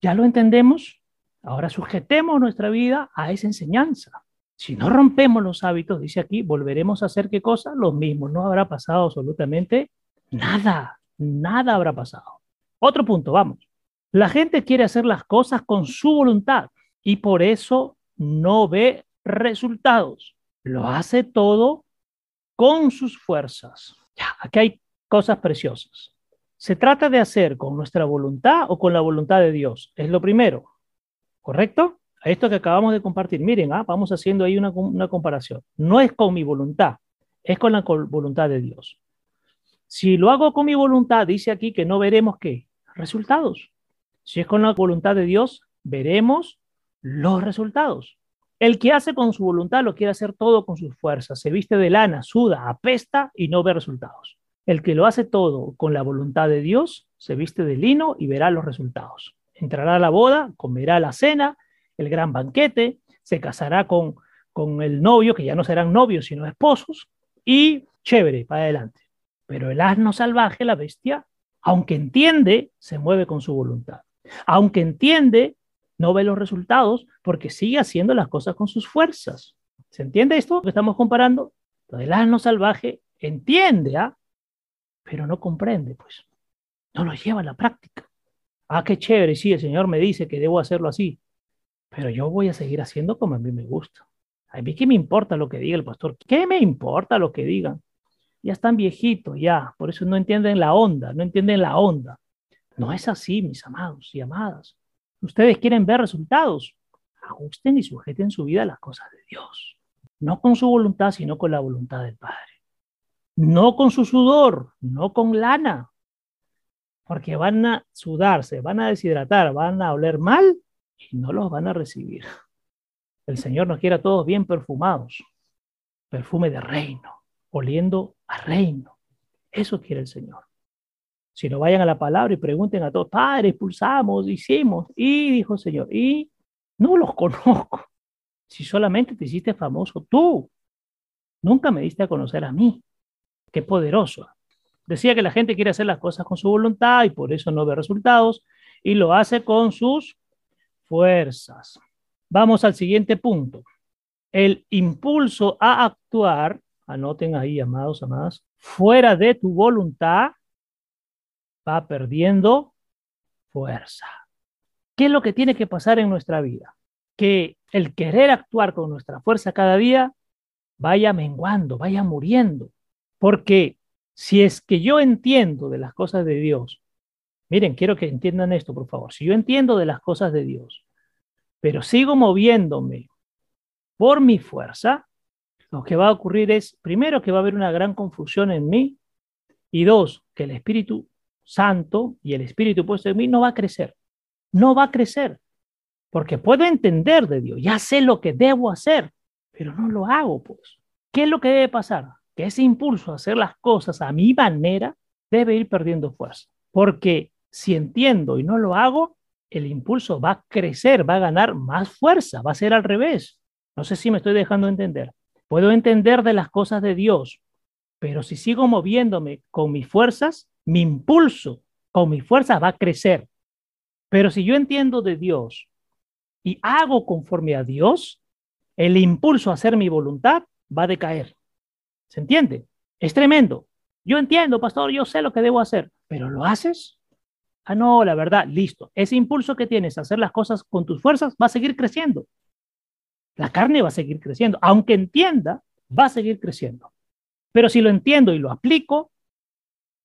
Ya lo entendemos, ahora sujetemos nuestra vida a esa enseñanza. Si no rompemos los hábitos, dice aquí, volveremos a hacer qué cosa? Los mismos. No habrá pasado absolutamente nada, nada habrá pasado. Otro punto, vamos. La gente quiere hacer las cosas con su voluntad y por eso no ve resultados. Lo hace todo con sus fuerzas. Aquí hay cosas preciosas. ¿Se trata de hacer con nuestra voluntad o con la voluntad de Dios? Es lo primero. ¿Correcto? Esto que acabamos de compartir. Miren, ah, vamos haciendo ahí una comparación. No es con mi voluntad, es con la voluntad de Dios. Si lo hago con mi voluntad, dice aquí que no veremos qué resultados. Si es con la voluntad de Dios, veremos los resultados. El que hace con su voluntad lo quiere hacer todo con sus fuerzas, se viste de lana, suda, apesta y no ve resultados. El que lo hace todo con la voluntad de Dios, se viste de lino y verá los resultados. Entrará a la boda, comerá la cena, el gran banquete, se casará con, con el novio, que ya no serán novios sino esposos, y chévere, para adelante. Pero el asno salvaje, la bestia, aunque entiende, se mueve con su voluntad. Aunque entiende, no ve los resultados porque sigue haciendo las cosas con sus fuerzas. ¿Se entiende esto que estamos comparando? El asno salvaje entiende, ¿ah? pero no comprende, pues. No lo lleva a la práctica. Ah, qué chévere, sí, el Señor me dice que debo hacerlo así, pero yo voy a seguir haciendo como a mí me gusta. A mí qué me importa lo que diga el pastor, qué me importa lo que digan. Ya están viejitos, ya, por eso no entienden la onda, no entienden la onda. No es así, mis amados y amadas. Ustedes quieren ver resultados. Ajusten y sujeten su vida a las cosas de Dios. No con su voluntad, sino con la voluntad del Padre. No con su sudor, no con lana. Porque van a sudarse, van a deshidratar, van a oler mal y no los van a recibir. El Señor nos quiere a todos bien perfumados. Perfume de reino, oliendo a reino. Eso quiere el Señor. Si no vayan a la palabra y pregunten a todos, Padre, expulsamos, hicimos, y dijo el Señor, y no los conozco. Si solamente te hiciste famoso tú, nunca me diste a conocer a mí. Qué poderoso. Decía que la gente quiere hacer las cosas con su voluntad y por eso no ve resultados y lo hace con sus fuerzas. Vamos al siguiente punto. El impulso a actuar, anoten ahí, amados, amadas, fuera de tu voluntad va perdiendo fuerza. ¿Qué es lo que tiene que pasar en nuestra vida? Que el querer actuar con nuestra fuerza cada día vaya menguando, vaya muriendo. Porque si es que yo entiendo de las cosas de Dios, miren, quiero que entiendan esto, por favor. Si yo entiendo de las cosas de Dios, pero sigo moviéndome por mi fuerza, lo que va a ocurrir es, primero, que va a haber una gran confusión en mí, y dos, que el Espíritu Santo y el Espíritu puesto en mí no va a crecer. No va a crecer. Porque puedo entender de Dios, ya sé lo que debo hacer, pero no lo hago, pues. ¿Qué es lo que debe pasar? Que ese impulso a hacer las cosas a mi manera debe ir perdiendo fuerza. Porque si entiendo y no lo hago, el impulso va a crecer, va a ganar más fuerza, va a ser al revés. No sé si me estoy dejando entender. Puedo entender de las cosas de Dios, pero si sigo moviéndome con mis fuerzas, mi impulso con mis fuerzas va a crecer. Pero si yo entiendo de Dios y hago conforme a Dios, el impulso a hacer mi voluntad va a decaer. ¿Se entiende? Es tremendo. Yo entiendo, pastor, yo sé lo que debo hacer, pero ¿lo haces? Ah, no, la verdad, listo. Ese impulso que tienes a hacer las cosas con tus fuerzas va a seguir creciendo. La carne va a seguir creciendo. Aunque entienda, va a seguir creciendo. Pero si lo entiendo y lo aplico,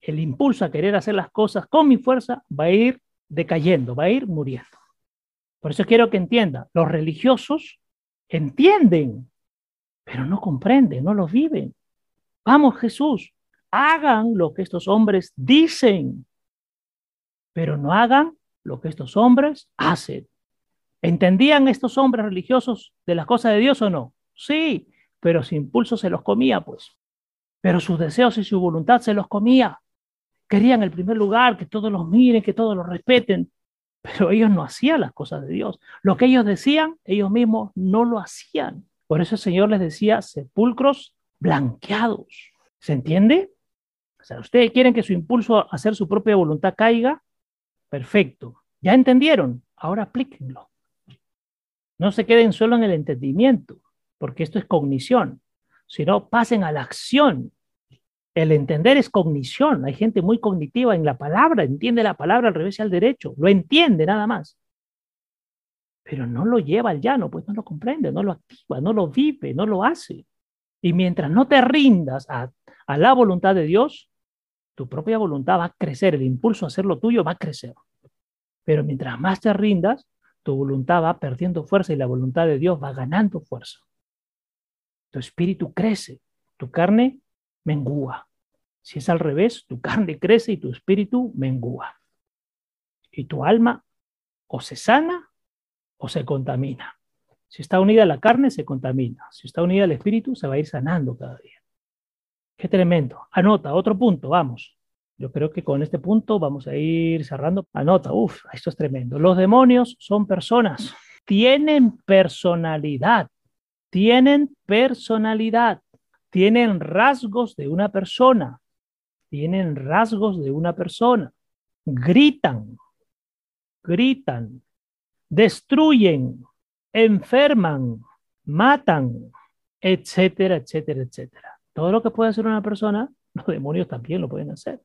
el impulso a querer hacer las cosas con mi fuerza va a ir decayendo, va a ir muriendo. Por eso quiero que entienda, los religiosos entienden, pero no comprenden, no lo viven. Vamos Jesús, hagan lo que estos hombres dicen, pero no hagan lo que estos hombres hacen. ¿Entendían estos hombres religiosos de las cosas de Dios o no? Sí, pero su impulso se los comía, pues. Pero sus deseos y su voluntad se los comía. Querían el primer lugar, que todos los miren, que todos los respeten, pero ellos no hacían las cosas de Dios. Lo que ellos decían, ellos mismos no lo hacían. Por eso el Señor les decía sepulcros blanqueados. ¿Se entiende? O sea, ustedes quieren que su impulso a hacer su propia voluntad caiga. Perfecto. ¿Ya entendieron? Ahora aplíquenlo. No se queden solo en el entendimiento, porque esto es cognición, sino pasen a la acción. El entender es cognición. Hay gente muy cognitiva en la palabra, entiende la palabra al revés y al derecho, lo entiende nada más. Pero no lo lleva al llano, pues no lo comprende, no lo activa, no lo vive, no lo hace. Y mientras no te rindas a, a la voluntad de Dios, tu propia voluntad va a crecer, el impulso a hacer lo tuyo va a crecer. Pero mientras más te rindas, tu voluntad va perdiendo fuerza y la voluntad de Dios va ganando fuerza. Tu espíritu crece, tu carne mengúa. Si es al revés, tu carne crece y tu espíritu mengúa. Y tu alma o se sana o se contamina. Si está unida a la carne, se contamina. Si está unida al espíritu, se va a ir sanando cada día. Qué tremendo. Anota, otro punto, vamos. Yo creo que con este punto vamos a ir cerrando. Anota, uff, esto es tremendo. Los demonios son personas, tienen personalidad, tienen personalidad, tienen rasgos de una persona, tienen rasgos de una persona, gritan, gritan, destruyen, enferman, matan, etcétera, etcétera, etcétera. Todo lo que puede hacer una persona, los demonios también lo pueden hacer.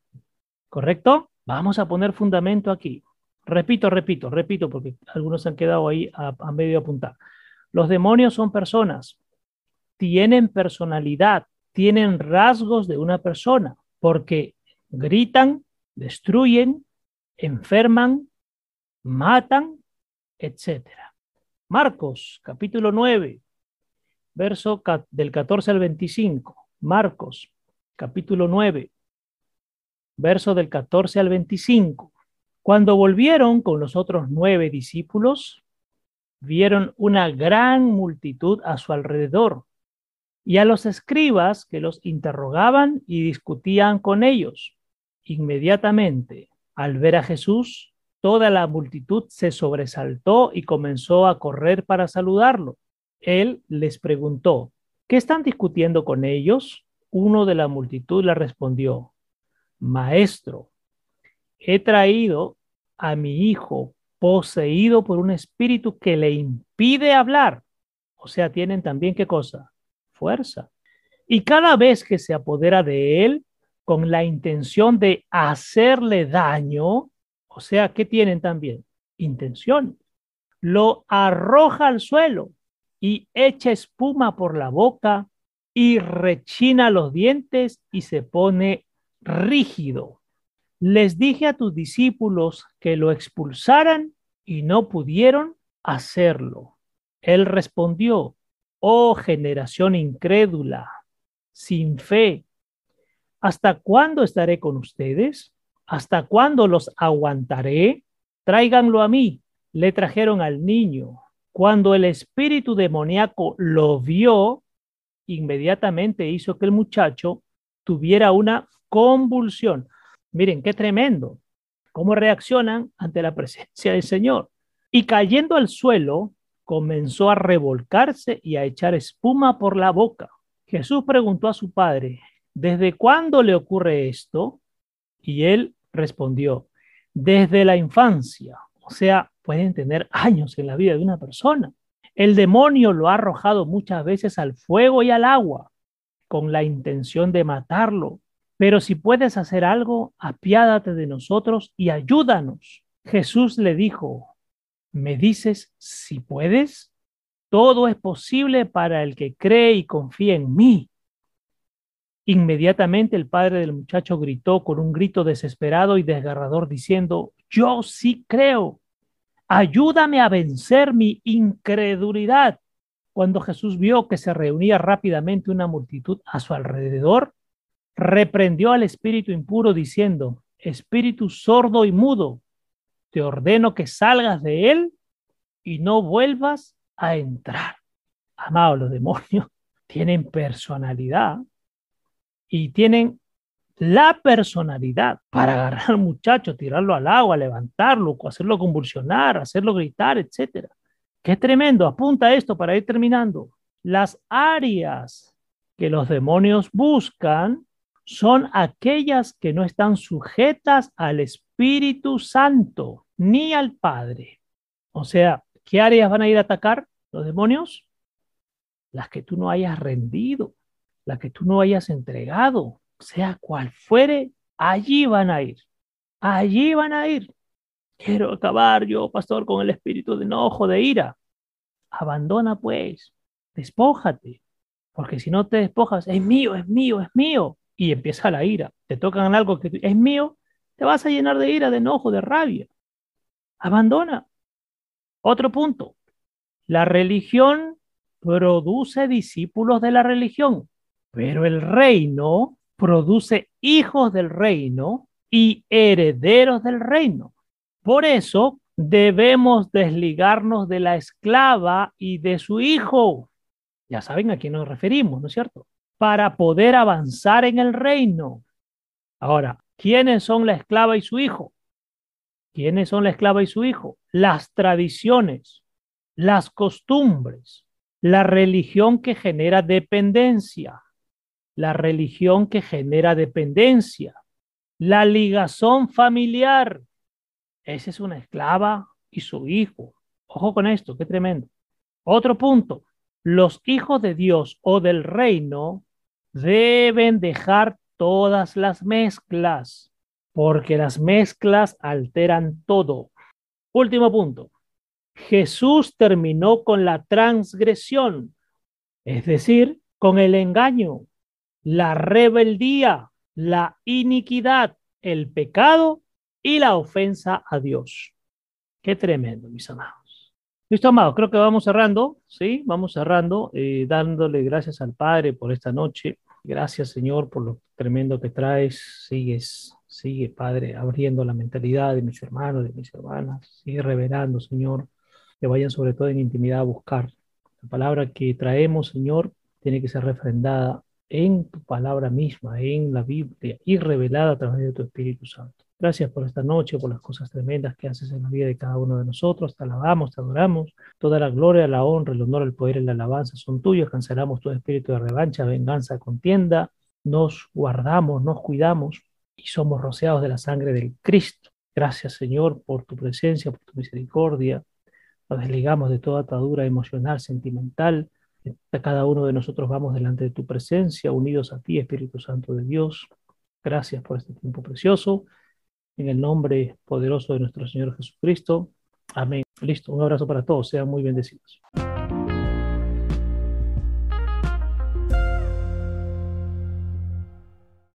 ¿Correcto? Vamos a poner fundamento aquí. Repito, repito, repito, porque algunos han quedado ahí a, a medio apuntar. Los demonios son personas, tienen personalidad, tienen rasgos de una persona, porque gritan, destruyen, enferman, matan, etc. Marcos, capítulo 9, verso del 14 al 25. Marcos, capítulo 9, verso del 14 al 25. Cuando volvieron con los otros nueve discípulos, vieron una gran multitud a su alrededor y a los escribas que los interrogaban y discutían con ellos. Inmediatamente, al ver a Jesús, toda la multitud se sobresaltó y comenzó a correr para saludarlo. Él les preguntó, ¿qué están discutiendo con ellos? Uno de la multitud le respondió, Maestro, he traído a mi hijo poseído por un espíritu que le impide hablar. O sea, tienen también qué cosa? Fuerza. Y cada vez que se apodera de él con la intención de hacerle daño, o sea, ¿qué tienen también? Intención. Lo arroja al suelo y echa espuma por la boca y rechina los dientes y se pone rígido. Les dije a tus discípulos que lo expulsaran y no pudieron hacerlo. Él respondió, oh generación incrédula, sin fe, ¿hasta cuándo estaré con ustedes? ¿hasta cuándo los aguantaré? Tráiganlo a mí. Le trajeron al niño. Cuando el espíritu demoníaco lo vio, inmediatamente hizo que el muchacho tuviera una convulsión. Miren, qué tremendo. ¿Cómo reaccionan ante la presencia del Señor? Y cayendo al suelo, comenzó a revolcarse y a echar espuma por la boca. Jesús preguntó a su padre, ¿desde cuándo le ocurre esto? Y él respondió, desde la infancia. O sea, pueden tener años en la vida de una persona. El demonio lo ha arrojado muchas veces al fuego y al agua con la intención de matarlo. Pero si puedes hacer algo, apiádate de nosotros y ayúdanos. Jesús le dijo, ¿me dices si puedes? Todo es posible para el que cree y confía en mí. Inmediatamente el padre del muchacho gritó con un grito desesperado y desgarrador diciendo, yo sí creo, ayúdame a vencer mi incredulidad. Cuando Jesús vio que se reunía rápidamente una multitud a su alrededor, reprendió al espíritu impuro diciendo, espíritu sordo y mudo, te ordeno que salgas de él y no vuelvas a entrar. Amados, los demonios <laughs> tienen personalidad y tienen la personalidad para agarrar al muchacho, tirarlo al agua, levantarlo, hacerlo convulsionar, hacerlo gritar, etc. Qué tremendo. Apunta esto para ir terminando. Las áreas que los demonios buscan son aquellas que no están sujetas al Espíritu Santo ni al Padre. O sea, ¿qué áreas van a ir a atacar los demonios? Las que tú no hayas rendido, la que tú no hayas entregado, sea cual fuere, allí van a ir. Allí van a ir. Quiero acabar yo, pastor, con el espíritu de enojo, de ira. Abandona pues, despójate, porque si no te despojas, es mío, es mío, es mío, y empieza la ira. Te tocan algo que es mío, te vas a llenar de ira, de enojo, de rabia. Abandona. Otro punto. La religión produce discípulos de la religión. Pero el reino produce hijos del reino y herederos del reino. Por eso debemos desligarnos de la esclava y de su hijo. Ya saben a quién nos referimos, ¿no es cierto? Para poder avanzar en el reino. Ahora, ¿quiénes son la esclava y su hijo? ¿Quiénes son la esclava y su hijo? Las tradiciones, las costumbres, la religión que genera dependencia, la religión que genera dependencia, la ligazón familiar. Esa es una esclava y su hijo. Ojo con esto, qué tremendo. Otro punto, los hijos de Dios o del reino deben dejar todas las mezclas, porque las mezclas alteran todo. Último punto, Jesús terminó con la transgresión, es decir, con el engaño la rebeldía, la iniquidad, el pecado y la ofensa a Dios. Qué tremendo, mis amados. Listo, amados, creo que vamos cerrando, ¿sí? Vamos cerrando, eh, dándole gracias al Padre por esta noche. Gracias, Señor, por lo tremendo que traes. Sigues, sigue, Padre, abriendo la mentalidad de mis hermanos, de mis hermanas. Sigue revelando, Señor, que vayan sobre todo en intimidad a buscar. La palabra que traemos, Señor, tiene que ser refrendada en tu palabra misma, en la Biblia y revelada a través de tu Espíritu Santo. Gracias por esta noche, por las cosas tremendas que haces en la vida de cada uno de nosotros. Te alabamos, te adoramos. Toda la gloria, la honra, el honor, el poder y la alabanza son tuyos. Cancelamos todo espíritu de revancha, venganza, contienda. Nos guardamos, nos cuidamos y somos rociados de la sangre del Cristo. Gracias, Señor, por tu presencia, por tu misericordia. Nos desligamos de toda atadura emocional, sentimental, cada uno de nosotros vamos delante de tu presencia, unidos a ti, Espíritu Santo de Dios. Gracias por este tiempo precioso. En el nombre poderoso de nuestro Señor Jesucristo. Amén. Listo. Un abrazo para todos. Sean muy bendecidos.